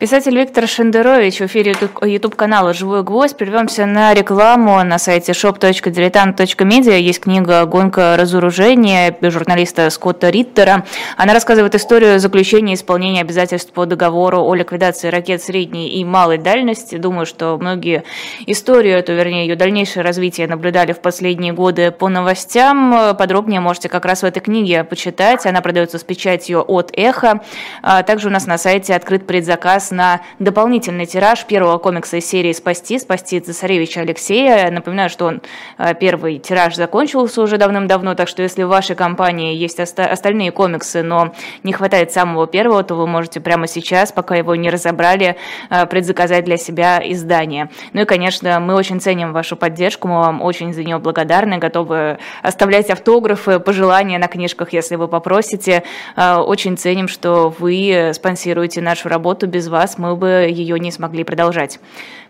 Писатель Виктор Шендерович в эфире YouTube-канала «Живой гвоздь». Прервемся на рекламу на сайте shop.diletant.media. Есть книга «Гонка разоружения» журналиста Скотта Риттера. Она рассказывает историю заключения и исполнения обязательств по договору о ликвидации ракет средней и малой дальности. Думаю, что многие историю эту, вернее, ее дальнейшее развитие наблюдали в последние годы по новостям. Подробнее можете как раз в этой книге почитать. Она продается с печатью от «Эхо». А также у нас на сайте открыт предзаказ на дополнительный тираж первого комикса из серии «Спасти», «Спасти цесаревича Алексея». Напоминаю, что он э, первый тираж закончился уже давным-давно, так что если в вашей компании есть остальные комиксы, но не хватает самого первого, то вы можете прямо сейчас, пока его не разобрали, э, предзаказать для себя издание. Ну и, конечно, мы очень ценим вашу поддержку, мы вам очень за нее благодарны, готовы оставлять автографы, пожелания на книжках, если вы попросите. Э, очень ценим, что вы спонсируете нашу работу. Без вас мы бы ее не смогли продолжать.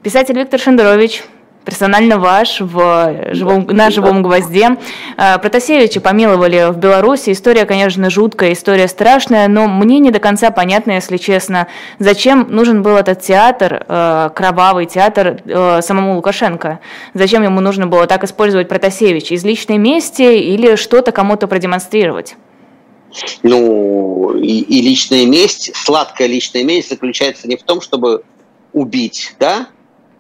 Писатель Виктор Шендерович, персонально ваш в живом, на живом гвозде. А, Протасевича помиловали в Беларуси. История, конечно, жуткая, история страшная, но мне не до конца понятно, если честно, зачем нужен был этот театр, а, кровавый театр а, самому Лукашенко. Зачем ему нужно было так использовать Протасевич? Из личной мести или что-то кому-то продемонстрировать? Ну, и, и личная месть, сладкая личная месть заключается не в том, чтобы убить, да,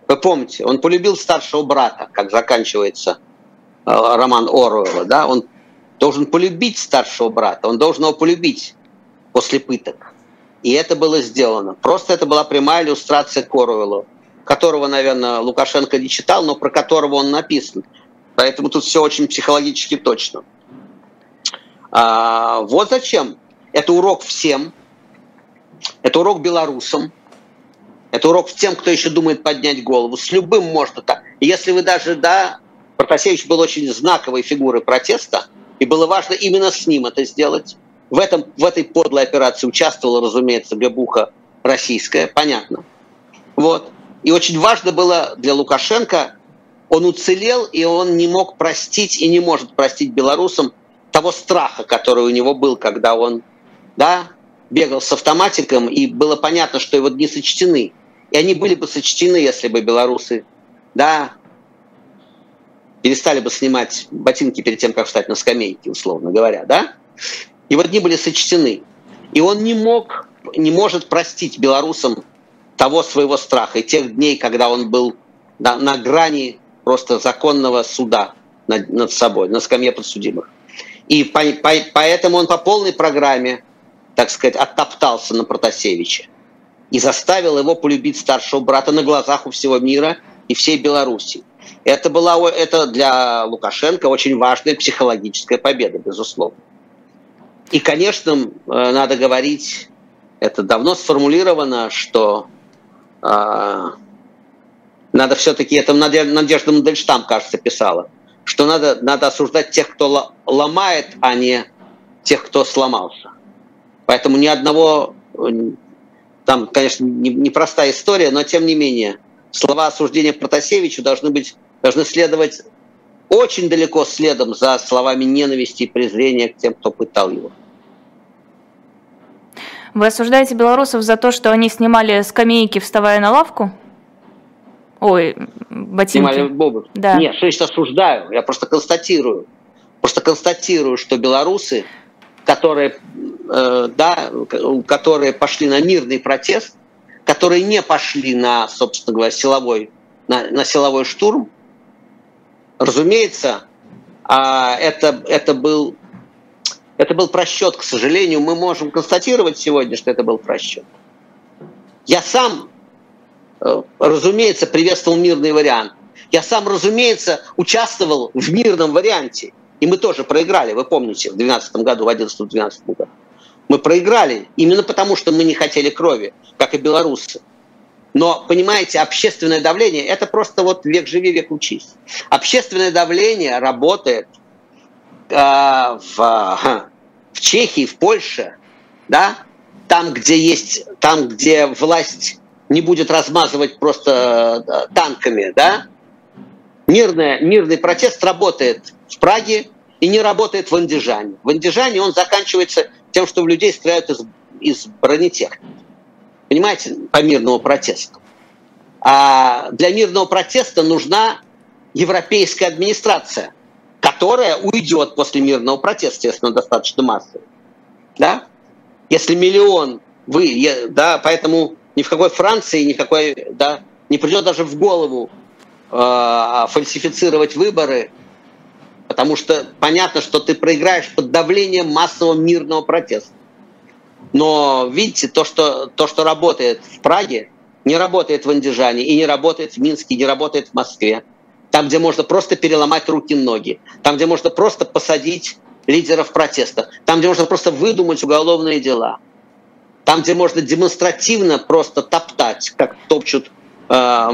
вы помните, он полюбил старшего брата, как заканчивается э, роман Оруэлла, да? Он должен полюбить старшего брата, он должен его полюбить после пыток. И это было сделано. Просто это была прямая иллюстрация к Оруэллу, которого, наверное, Лукашенко не читал, но про которого он написан. Поэтому тут все очень психологически точно. А, вот зачем. Это урок всем. Это урок белорусам. Это урок тем, кто еще думает поднять голову. С любым можно так. если вы даже, да, Протасевич был очень знаковой фигурой протеста, и было важно именно с ним это сделать. В, этом, в этой подлой операции участвовала, разумеется, Габуха российская, понятно. Вот. И очень важно было для Лукашенко, он уцелел, и он не мог простить и не может простить белорусам того страха, который у него был, когда он да, бегал с автоматиком, и было понятно, что его дни сочтены. И они были бы сочтены, если бы белорусы, да, перестали бы снимать ботинки перед тем, как встать на скамейке, условно говоря, да? Его дни были сочтены. И он не мог, не может простить белорусам того своего страха и тех дней, когда он был на, на грани просто законного суда над, над собой, на скамье подсудимых. И по, по, поэтому он по полной программе, так сказать, оттоптался на Протасевича и заставил его полюбить старшего брата на глазах у всего мира и всей Беларуси. Это была это для Лукашенко очень важная психологическая победа, безусловно. И, конечно, э, надо говорить, это давно сформулировано, что э, надо все-таки, это Надежда Мандельштам, кажется, писала, что надо, надо осуждать тех, кто ломает, а не тех, кто сломался. Поэтому ни одного там, конечно, непростая история, но тем не менее, слова осуждения Протасевичу должны быть, должны следовать очень далеко следом за словами ненависти и презрения к тем, кто пытал его. Вы осуждаете белорусов за то, что они снимали скамейки, вставая на лавку? Ой, ботинки. Снимали бобы. Да. Нет, что я сейчас осуждаю, я просто констатирую. Просто констатирую, что белорусы которые, э, да, которые пошли на мирный протест, которые не пошли на, собственно говоря, силовой, на, на силовой штурм, разумеется, а это, это, был, это был просчет, к сожалению. Мы можем констатировать сегодня, что это был просчет. Я сам, э, разумеется, приветствовал мирный вариант. Я сам, разумеется, участвовал в мирном варианте. И мы тоже проиграли, вы помните, в 2012 году, в 2011-2012 году. Мы проиграли именно потому, что мы не хотели крови, как и белорусы. Но, понимаете, общественное давление – это просто вот век живи, век учись. Общественное давление работает э, в, в Чехии, в Польше, да, там, где есть, там, где власть не будет размазывать просто э, танками, да, мирный, мирный протест работает в Праге и не работает в Андижане. В Андижане он заканчивается тем, что в людей стреляют из, из бронетехники. Понимаете, по мирному протесту. А для мирного протеста нужна европейская администрация, которая уйдет после мирного протеста, если он достаточно массовый. Да? Если миллион вы, да, поэтому ни в какой Франции, ни в какой, да, не придет даже в голову э, фальсифицировать выборы, потому что понятно, что ты проиграешь под давлением массового мирного протеста. Но видите, то, что, то, что работает в Праге, не работает в Андижане, и не работает в Минске, и не работает в Москве. Там, где можно просто переломать руки-ноги, там, где можно просто посадить лидеров протеста, там, где можно просто выдумать уголовные дела, там, где можно демонстративно просто топтать, как топчут э,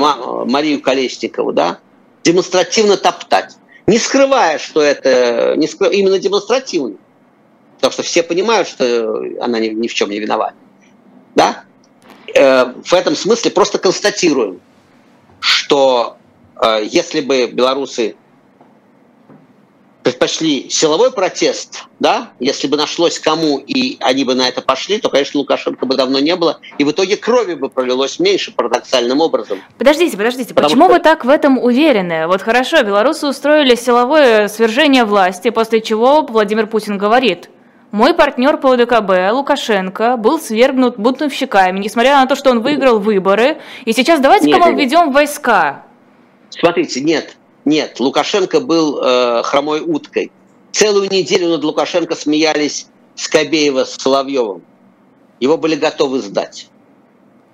Марию Колесникову, да, демонстративно топтать, не скрывая, что это не скрыв... именно демонстративно, потому что все понимают, что она ни, ни в чем не виновата, да, э, в этом смысле просто констатируем, что э, если бы белорусы предпочли силовой протест, да, если бы нашлось кому, и они бы на это пошли, то, конечно, Лукашенко бы давно не было, и в итоге крови бы пролилось меньше парадоксальным образом. Подождите, подождите, Потому почему что... вы так в этом уверены? Вот хорошо, белорусы устроили силовое свержение власти, после чего Владимир Путин говорит, мой партнер по ОДКБ, Лукашенко, был свергнут бунтовщиками, несмотря на то, что он выиграл выборы, и сейчас давайте-ка мы введем войска. Смотрите, нет, нет, Лукашенко был э, хромой уткой. Целую неделю над Лукашенко смеялись Скобеева с Соловьевым. Его были готовы сдать.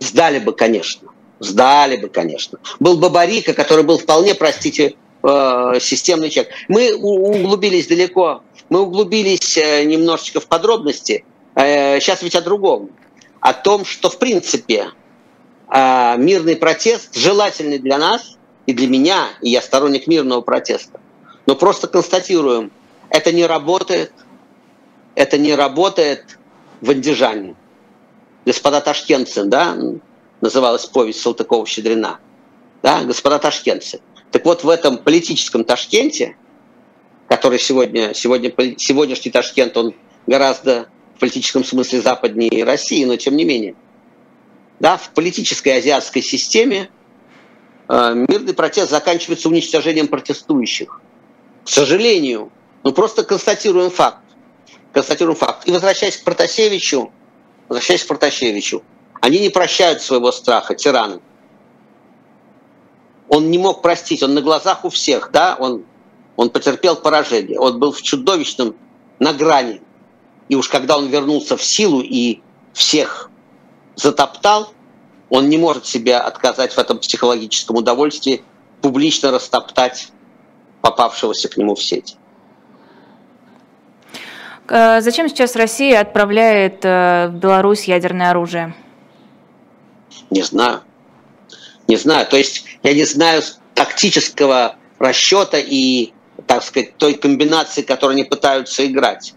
Сдали бы, конечно. Сдали бы, конечно. Был Бабарика, который был вполне, простите, э, системный человек. Мы углубились далеко. Мы углубились э, немножечко в подробности. Э, сейчас ведь о другом. О том, что, в принципе, э, мирный протест желательный для нас – и для меня, и я сторонник мирного протеста. Но просто констатируем, это не работает, это не работает в Андижане. Господа ташкентцы, да, называлась повесть Салтыкова-Щедрина, да, господа ташкентцы. Так вот, в этом политическом Ташкенте, который сегодня, сегодня, сегодняшний Ташкент, он гораздо в политическом смысле западнее России, но тем не менее, да, в политической азиатской системе мирный протест заканчивается уничтожением протестующих. К сожалению, ну просто констатируем факт. Констатируем факт. И возвращаясь к Протасевичу, возвращаясь к Протасевичу, они не прощают своего страха, тираны. Он не мог простить, он на глазах у всех, да, он, он потерпел поражение, он был в чудовищном, на грани. И уж когда он вернулся в силу и всех затоптал, он не может себе отказать в этом психологическом удовольствии публично растоптать попавшегося к нему в сеть. Э, зачем сейчас Россия отправляет э, в Беларусь ядерное оружие? Не знаю. Не знаю. То есть я не знаю тактического расчета и, так сказать, той комбинации, которую они пытаются играть.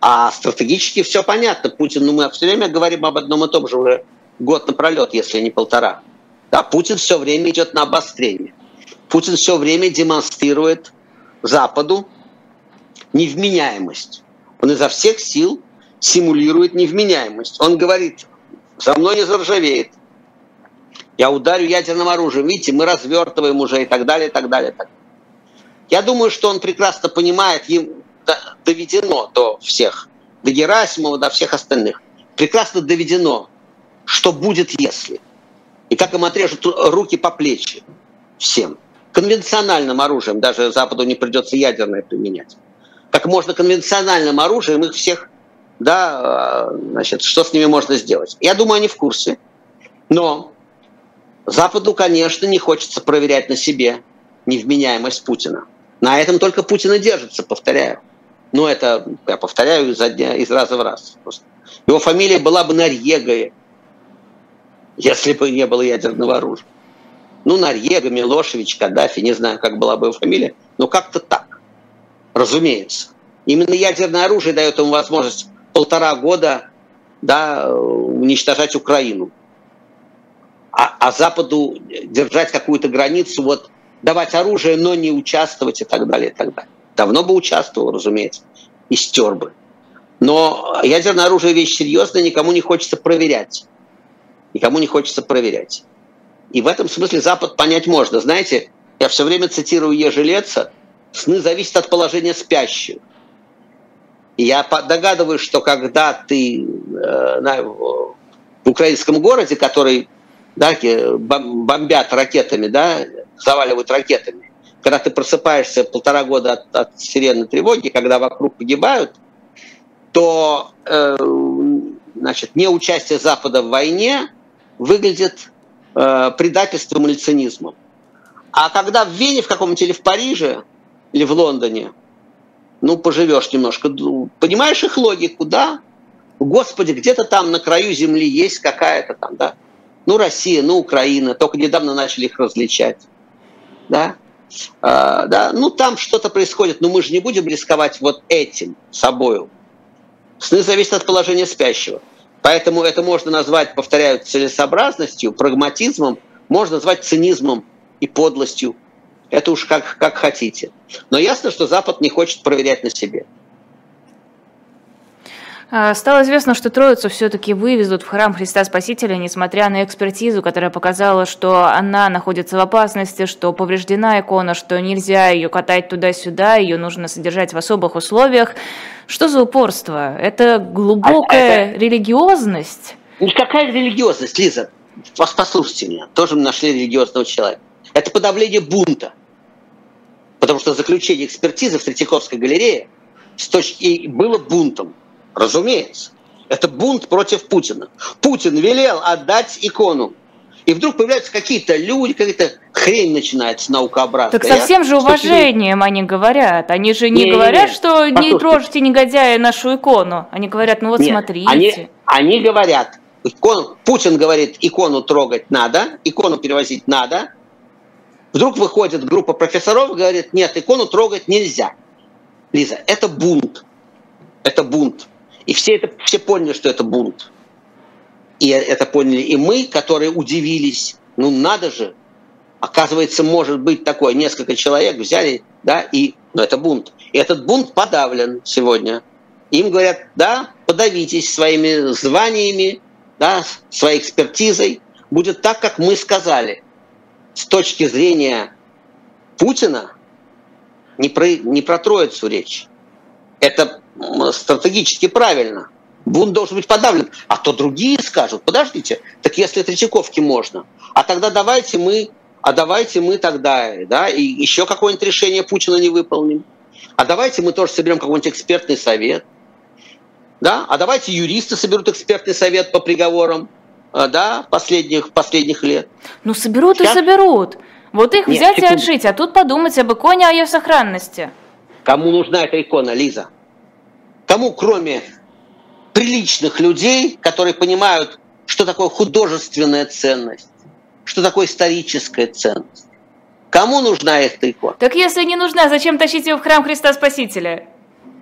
А стратегически все понятно. Путин, ну мы все время говорим об одном и том же уже год напролет, если не полтора. Да, Путин все время идет на обострение. Путин все время демонстрирует Западу невменяемость. Он изо всех сил симулирует невменяемость. Он говорит, за мной не заржавеет. Я ударю ядерным оружием. Видите, мы развертываем уже и так далее. И так далее. Я думаю, что он прекрасно понимает, им доведено до всех, до Герасимова, до всех остальных. Прекрасно доведено, что будет если. И как им отрежут руки по плечи всем. Конвенциональным оружием, даже Западу не придется ядерное применять. Как можно конвенциональным оружием их всех, да, значит, что с ними можно сделать. Я думаю, они в курсе. Но Западу, конечно, не хочется проверять на себе невменяемость Путина. На этом только Путин и держится, повторяю. Но это, я повторяю, из, дня, из раза в раз. Его фамилия была бы Нарьега, если бы не было ядерного оружия. Ну, Нарьега, Милошевич, Каддафи, не знаю, как была бы его фамилия, но как-то так, разумеется. Именно ядерное оружие дает ему возможность полтора года да, уничтожать Украину. А, а Западу держать какую-то границу, вот давать оружие, но не участвовать и так далее, и так далее. Давно бы участвовал, разумеется, и стер бы. Но ядерное оружие вещь серьезная, никому не хочется проверять никому не хочется проверять. И в этом смысле Запад понять можно. Знаете, я все время цитирую Ежелеца, сны зависят от положения спящих. И я догадываюсь, что когда ты э, на, в украинском городе, который да, бомбят ракетами, да, заваливают ракетами, когда ты просыпаешься полтора года от, от сирены тревоги, когда вокруг погибают, то э, значит, неучастие Запада в войне выглядит э, предательством или цинизмом. А когда в Вене в каком-нибудь или в Париже, или в Лондоне, ну, поживешь немножко, понимаешь их логику, да? Господи, где-то там на краю земли есть какая-то там, да? Ну, Россия, ну, Украина, только недавно начали их различать, да? А, да, ну, там что-то происходит, но мы же не будем рисковать вот этим собою. Сны зависят от положения спящего. Поэтому это можно назвать, повторяю, целесообразностью, прагматизмом, можно назвать цинизмом и подлостью. Это уж как, как хотите. Но ясно, что Запад не хочет проверять на себе. А, стало известно, что Троицу все-таки вывезут в храм Христа Спасителя, несмотря на экспертизу, которая показала, что она находится в опасности, что повреждена икона, что нельзя ее катать туда-сюда, ее нужно содержать в особых условиях. Что за упорство? Это глубокая а, это... религиозность? Никакая религиозность, Лиза. Послушайте меня, тоже мы нашли религиозного человека. Это подавление бунта. Потому что заключение экспертизы в Третьяковской галерее с точки было бунтом. Разумеется. Это бунт против Путина. Путин велел отдать икону. И вдруг появляются какие-то люди, какая-то хрень начинается наукообразная. Так со всем же уважением они говорят. Они же не, не говорят, не, что не трожьте негодяя нашу икону. Они говорят, ну вот Нет, смотрите. Они, они говорят, икону, Путин говорит, икону трогать надо, икону перевозить надо. Вдруг выходит группа профессоров и говорит, нет, икону трогать нельзя. Лиза, это бунт. Это бунт. И все, это, все поняли, что это бунт. И это поняли и мы, которые удивились. Ну надо же, оказывается, может быть такое. Несколько человек взяли, да, и ну, это бунт. И этот бунт подавлен сегодня. Им говорят, да, подавитесь своими званиями, да, своей экспертизой. Будет так, как мы сказали. С точки зрения Путина не про, не про Троицу речь. Это стратегически правильно. Бунт должен быть подавлен. А то другие скажут, подождите, так если Третьяковке можно, а тогда давайте мы, а давайте мы тогда, да, и еще какое-нибудь решение Путина не выполним. А давайте мы тоже соберем какой-нибудь экспертный совет. Да? А давайте юристы соберут экспертный совет по приговорам э, да, последних, последних лет. Ну, соберут Сейчас... и соберут. Вот их Нет, взять секунду. и отжить, а тут подумать об иконе, о ее сохранности. Кому нужна эта икона, Лиза? Кому, кроме приличных людей, которые понимают, что такое художественная ценность, что такое историческая ценность? Кому нужна эта икона? Так если не нужна, зачем тащить ее в храм Христа Спасителя?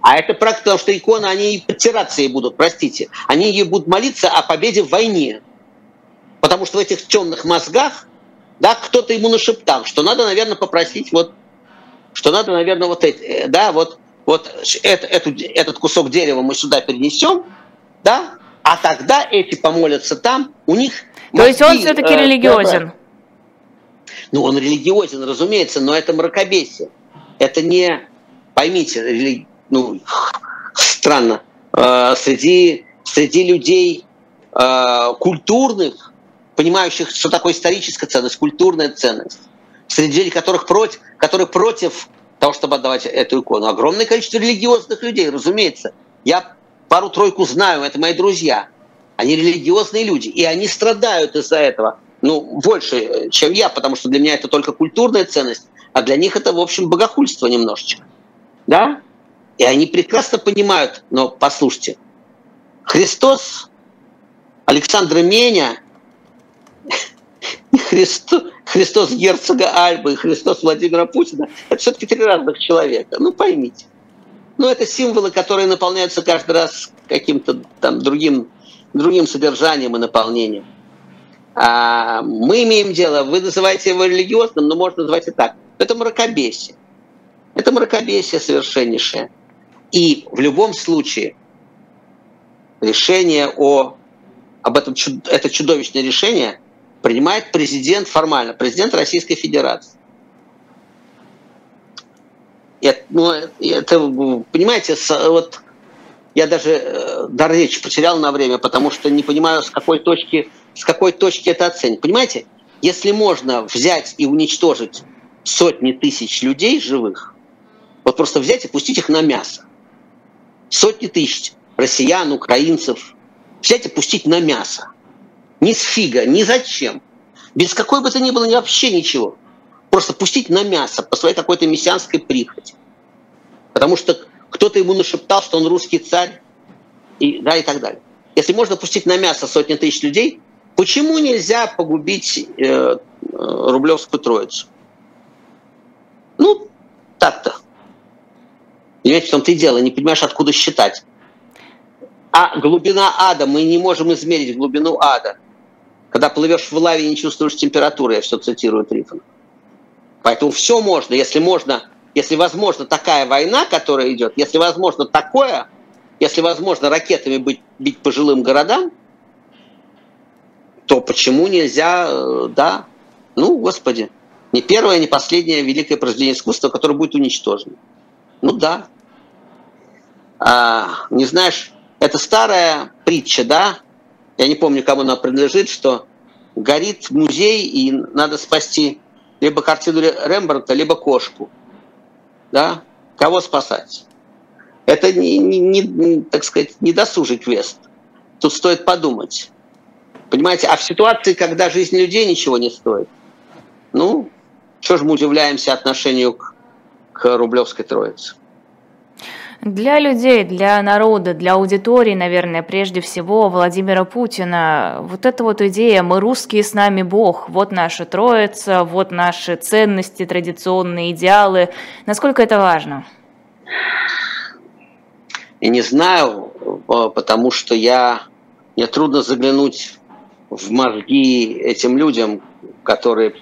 А это практика, потому что иконы, они и подтираться ей будут, простите. Они ей будут молиться о победе в войне. Потому что в этих темных мозгах, да, кто-то ему нашептал, что надо, наверное, попросить вот, что надо, наверное, вот эти, э, да, вот вот это, эту, этот кусок дерева мы сюда перенесем, да, а тогда эти помолятся там, у них... То есть он все-таки э, религиозен? Ну, он религиозен, разумеется, но это мракобесие. Это не, поймите, рели... ну, странно, э, среди, среди людей э, культурных, понимающих, что такое историческая ценность, культурная ценность, среди людей, которых против, которые против того, чтобы отдавать эту икону. Огромное количество религиозных людей, разумеется. Я пару-тройку знаю, это мои друзья. Они религиозные люди, и они страдают из-за этого. Ну, больше, чем я, потому что для меня это только культурная ценность, а для них это, в общем, богохульство немножечко. Да? И они прекрасно понимают, но послушайте, Христос, Александр Меня Христос, Христос герцога Альбы и Христос Владимира Путина – это все-таки три разных человека. Ну, поймите. Ну, это символы, которые наполняются каждый раз каким-то там другим, другим содержанием и наполнением. А мы имеем дело, вы называете его религиозным, но можно назвать и так. Это мракобесие. Это мракобесие совершеннейшее. И в любом случае решение о, об этом, это чудовищное решение – принимает президент формально, президент Российской Федерации. Это, ну, это, понимаете, вот я даже э, дар речи потерял на время, потому что не понимаю, с какой точки, с какой точки это оценить. Понимаете, если можно взять и уничтожить сотни тысяч людей живых, вот просто взять и пустить их на мясо. Сотни тысяч россиян, украинцев, взять и пустить на мясо. Ни с фига, ни зачем. Без какой бы то ни было ни вообще ничего. Просто пустить на мясо по своей какой-то мессианской прихоти. Потому что кто-то ему нашептал, что он русский царь, и, да, и так далее. Если можно пустить на мясо сотни тысяч людей, почему нельзя погубить э, э Рублевскую Троицу? Ну, так-то. Понимаете, в том-то и дело, не понимаешь, откуда считать. А глубина ада, мы не можем измерить глубину ада. Когда плывешь в лаве и не чувствуешь температуры, я все цитирую Трифона. Поэтому все можно, если можно, если возможно такая война, которая идет, если возможно такое, если возможно ракетами быть, бить по жилым городам, то почему нельзя, э, да, ну, господи, не первое, не последнее великое произведение искусства, которое будет уничтожено. Ну да. А, не знаешь, это старая притча, да? Я не помню, кому она принадлежит, что горит музей, и надо спасти либо картину Рембрандта, либо кошку. Да? Кого спасать? Это не, не, не, так сказать, не досужий квест. Тут стоит подумать. Понимаете, а в ситуации, когда жизнь людей ничего не стоит, ну, что же мы удивляемся отношению к, к Рублевской Троице? Для людей, для народа, для аудитории, наверное, прежде всего Владимира Путина, вот эта вот идея «мы русские, с нами Бог», вот наша Троица, вот наши ценности, традиционные идеалы. Насколько это важно? И не знаю, э, потому что я, мне трудно заглянуть в мозги этим людям, которые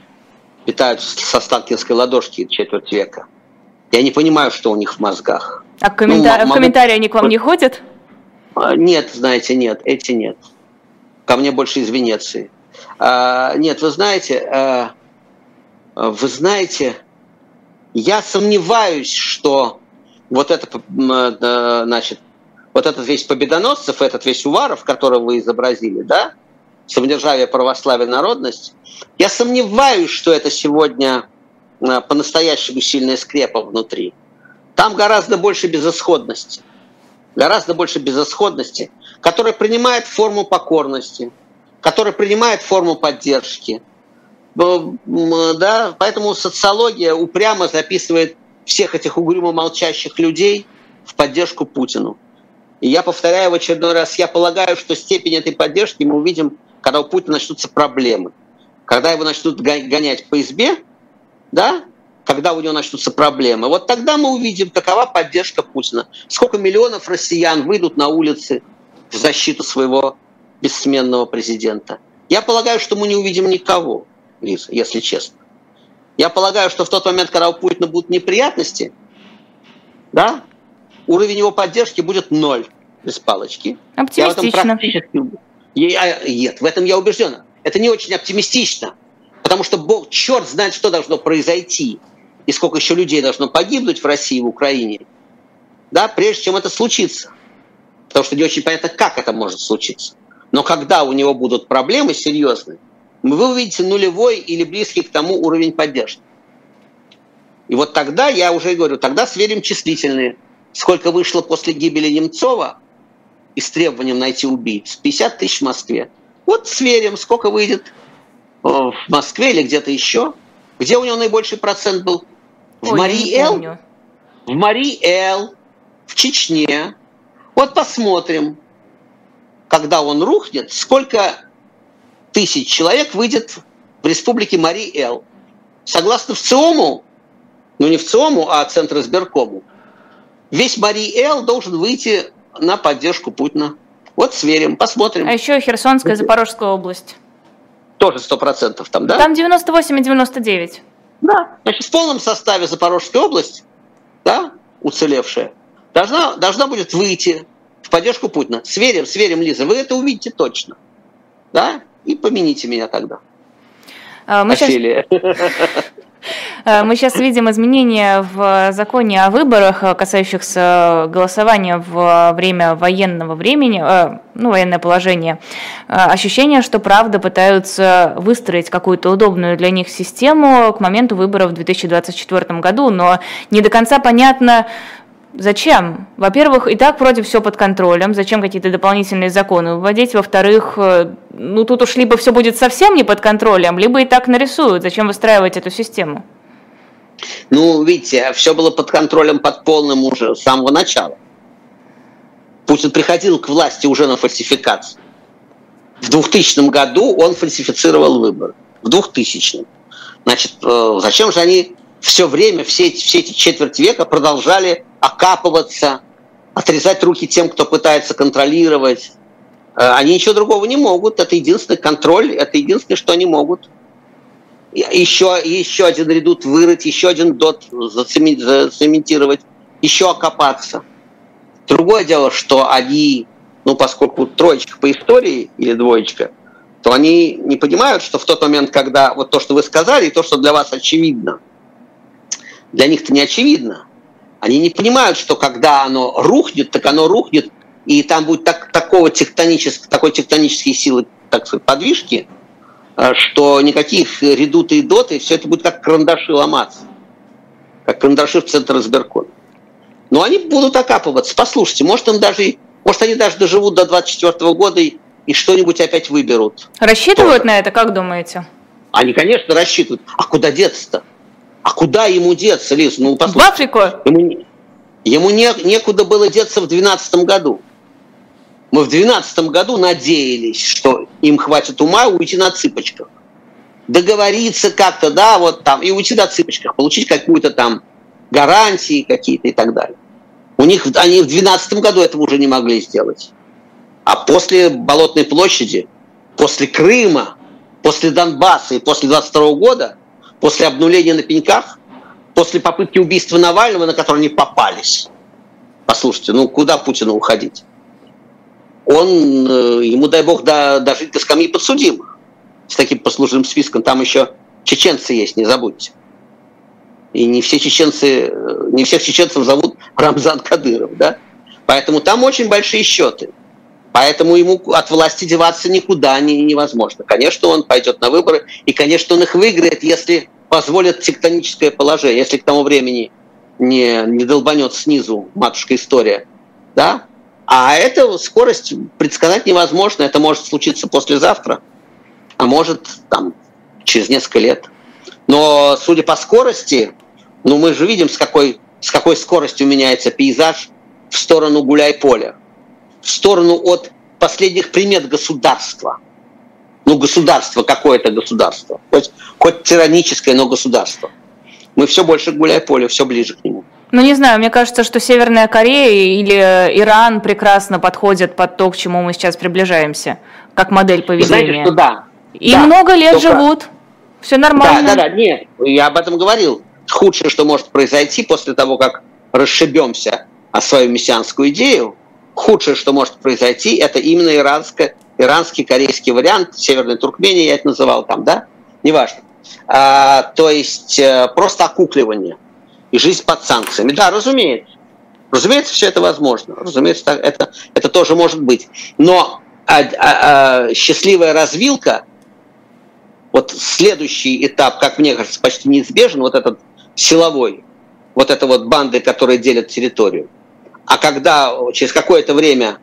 питают со сталкинской ладошки четверть века. Я не понимаю, что у них в мозгах. А комментар... ну, в комментарии они к вам не ходят? А, нет, знаете, нет, эти нет. Ко мне больше из Венеции. А, нет, вы знаете, а, вы знаете, я сомневаюсь, что вот это, значит, вот этот весь Победоносцев, этот весь Уваров, которого вы изобразили, да, самодержавие, православие, народность, я сомневаюсь, что это сегодня по-настоящему сильная скрепа внутри. Там гораздо больше безысходности. Гораздо больше безысходности, которая принимает форму покорности, которая принимает форму поддержки. Да, поэтому социология упрямо записывает всех этих угрюмо молчащих людей в поддержку Путину. И я повторяю в очередной раз, я полагаю, что степень этой поддержки мы увидим, когда у Путина начнутся проблемы. Когда его начнут гонять по избе, да, когда у него начнутся проблемы. Вот тогда мы увидим, какова поддержка Путина. Сколько миллионов россиян выйдут на улицы в защиту своего бессменного президента. Я полагаю, что мы не увидим никого, Лиза, если честно. Я полагаю, что в тот момент, когда у Путина будут неприятности, да, уровень его поддержки будет ноль без палочки. Оптимистично. Я в этом практически... Я, нет, в этом я убежден. Это не очень оптимистично, потому что Бог, черт знает, что должно произойти и сколько еще людей должно погибнуть в России в Украине, да, прежде чем это случится. Потому что не очень понятно, как это может случиться. Но когда у него будут проблемы серьезные, вы увидите нулевой или близкий к тому уровень поддержки. И вот тогда, я уже говорю, тогда сверим числительные. Сколько вышло после гибели Немцова и с требованием найти убийц? 50 тысяч в Москве. Вот сверим, сколько выйдет э, в Москве или где-то еще. Где у него наибольший процент был? В Мари-Эл, в Мари-Эл, в Чечне. Вот посмотрим, когда он рухнет, сколько тысяч человек выйдет в республике Мари-Эл. Согласно ВЦИОМу, ну не ВЦИОМу, а Центр избиркому, весь Мари-Эл должен выйти на поддержку Путина. Вот сверим, посмотрим. А еще Херсонская, Запорожская область. Тоже сто процентов там, да? Там 98 и 99. Да. Значит, в полном составе Запорожская область, да, уцелевшая, должна, должна будет выйти в поддержку Путина. Сверим, сверим, Лиза, вы это увидите точно. Да? И помяните меня тогда. А, мы сейчас... Э, мы сейчас видим изменения в законе о выборах, э, касающихся голосования в время военного времени, э, ну, военное положение. Ощущение, что правда пытаются выстроить какую-то удобную для них систему к моменту выборов в 2024 году, но не до конца понятно, Зачем? Во-первых, и так вроде все под контролем. Зачем какие-то дополнительные законы вводить? Во-вторых, э, ну тут уж либо все будет совсем не под контролем, либо и так нарисуют. Зачем выстраивать эту систему? Ну, видите, все было под контролем, под полным уже с самого начала. Путин приходил к власти уже на фальсификацию. В 2000 году он фальсифицировал выборы. В 2000 Значит, э, зачем же они все время, все эти, все эти четверть века продолжали окапываться, отрезать руки тем, кто пытается контролировать. Э, они ничего другого не могут. Это единственный контроль, это единственное, что они могут. Еще, еще один редут вырыть, еще один дот зацементировать, еще окопаться. Другое дело, что они, ну, поскольку троечка по истории или двоечка, то они не понимают, что в тот момент, когда вот то, что вы сказали, и то, что для вас очевидно, для них-то не очевидно. Они не понимают, что когда оно рухнет, так оно рухнет, и там будет так, такого тектонической, такой тектонической силы, так сказать, подвижки, э, что никаких редуты и доты, все это будет как карандаши ломаться. Как карандаши в центр избиркона. Но они будут окапываться. Послушайте, может, им даже, может они даже доживут до 24 года и, и что-нибудь опять выберут. Рассчитывают Тоже. на это, как думаете? Они, конечно, рассчитывают. А куда деться-то? А куда ему деться, Лиз? Ну, послушай. В Африку? Ему, ему не, некуда было деться в 2012 году. Мы в 2012 году надеялись, что им хватит ума уйти на цыпочках. Договориться как-то, да, вот там, и уйти на цыпочках, получить какую-то там гарантии какие-то и так далее. У них, они в 2012 году этого уже не могли сделать. А после Болотной площади, после Крыма, после Донбасса и после 22 года после обнуления на пеньках, после попытки убийства Навального, на который они попались. Послушайте, ну куда Путину уходить? Он, э, ему дай бог до, дожить до скамьи подсудимых с таким послужным списком. Там еще чеченцы есть, не забудьте. И не все чеченцы, э, не всех чеченцев зовут Рамзан Кадыров, да? Поэтому там очень большие счеты. Поэтому ему от власти деваться никуда не, невозможно. Конечно, он пойдет на выборы, и, конечно, он их выиграет, если позволит тектоническое положение, если к тому времени не, не долбанет снизу матушка история. Да? А эту скорость предсказать невозможно. Это может случиться послезавтра, а может там, через несколько лет. Но судя по скорости, ну мы же видим, с какой, с какой скоростью меняется пейзаж в сторону гуляй-поля в сторону от последних примет государства. Ну, государство, какое-то государство. Хоть, хоть тираническое, но государство. Мы все больше гуляй поле, все ближе к нему. Ну, не знаю, мне кажется, что Северная Корея или Иран прекрасно подходят под то, к чему мы сейчас приближаемся, как модель поведения. знаете, что да. И да, много лет только... живут. Все нормально. Да, да, да, нет, я об этом говорил. Худшее, что может произойти после того, как расшибемся о свою мессианскую идею, худшее, что может произойти, это именно иранское, иранский корейский вариант, Северной Туркмении я это называл там, да? Неважно. А, то есть э, просто окукливание и жизнь под санкциями. Да, разумеется. Разумеется, все это возможно. Разумеется, это, это тоже может быть. Но а, а, а, счастливая развилка, вот следующий этап, как мне кажется, почти неизбежен, вот этот силовой, вот это вот банды, которые делят территорию, а когда через какое-то время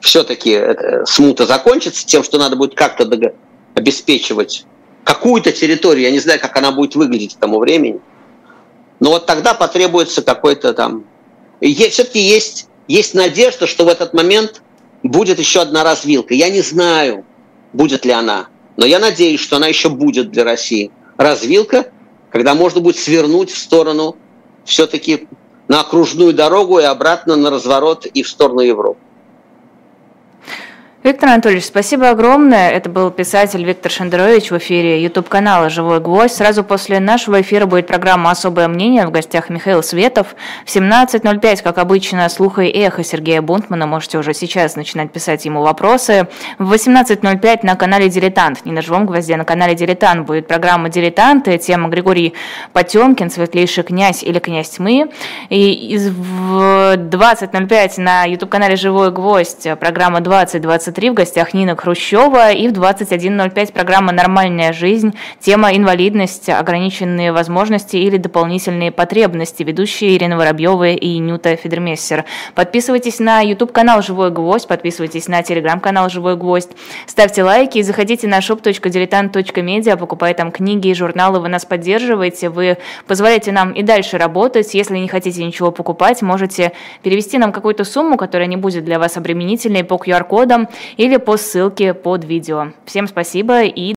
все-таки э, смута закончится тем, что надо будет как-то обеспечивать какую-то территорию, я не знаю, как она будет выглядеть к тому времени, но вот тогда потребуется какой-то там... Все-таки есть, есть надежда, что в этот момент будет еще одна развилка. Я не знаю, будет ли она, но я надеюсь, что она еще будет для России. Развилка, когда можно будет свернуть в сторону все-таки на окружную дорогу и обратно на разворот и в сторону Европы. Виктор Анатольевич, спасибо огромное. Это был писатель Виктор Шендерович в эфире YouTube-канала «Живой гвоздь». Сразу после нашего эфира будет программа «Особое мнение». В гостях Михаил Светов. В 17.05, как обычно, слуха и эхо Сергея Бунтмана. Можете уже сейчас начинать писать ему вопросы. В 18.05 на канале «Дилетант». Не на «Живом гвозде», а на канале «Дилетант» будет программа «Дилетанты». Тема Григорий Потемкин, светлейший князь или князь тьмы. И в 20.05 на YouTube-канале «Живой гвоздь» программа 2020 19.23 в гостях Нина Хрущева и в 21.05 программа «Нормальная жизнь». Тема «Инвалидность, ограниченные возможности или дополнительные потребности». Ведущие Ирина Воробьева и Нюта Федермессер. Подписывайтесь на YouTube-канал «Живой гвоздь», подписывайтесь на телеграм-канал «Живой гвоздь», ставьте лайки и заходите на shop.diletant.media, покупайте там книги и журналы, вы нас поддерживаете, вы позволяете нам и дальше работать. Если не хотите ничего покупать, можете перевести нам какую-то сумму, которая не будет для вас обременительной по QR-кодам или по ссылке под видео. Всем спасибо и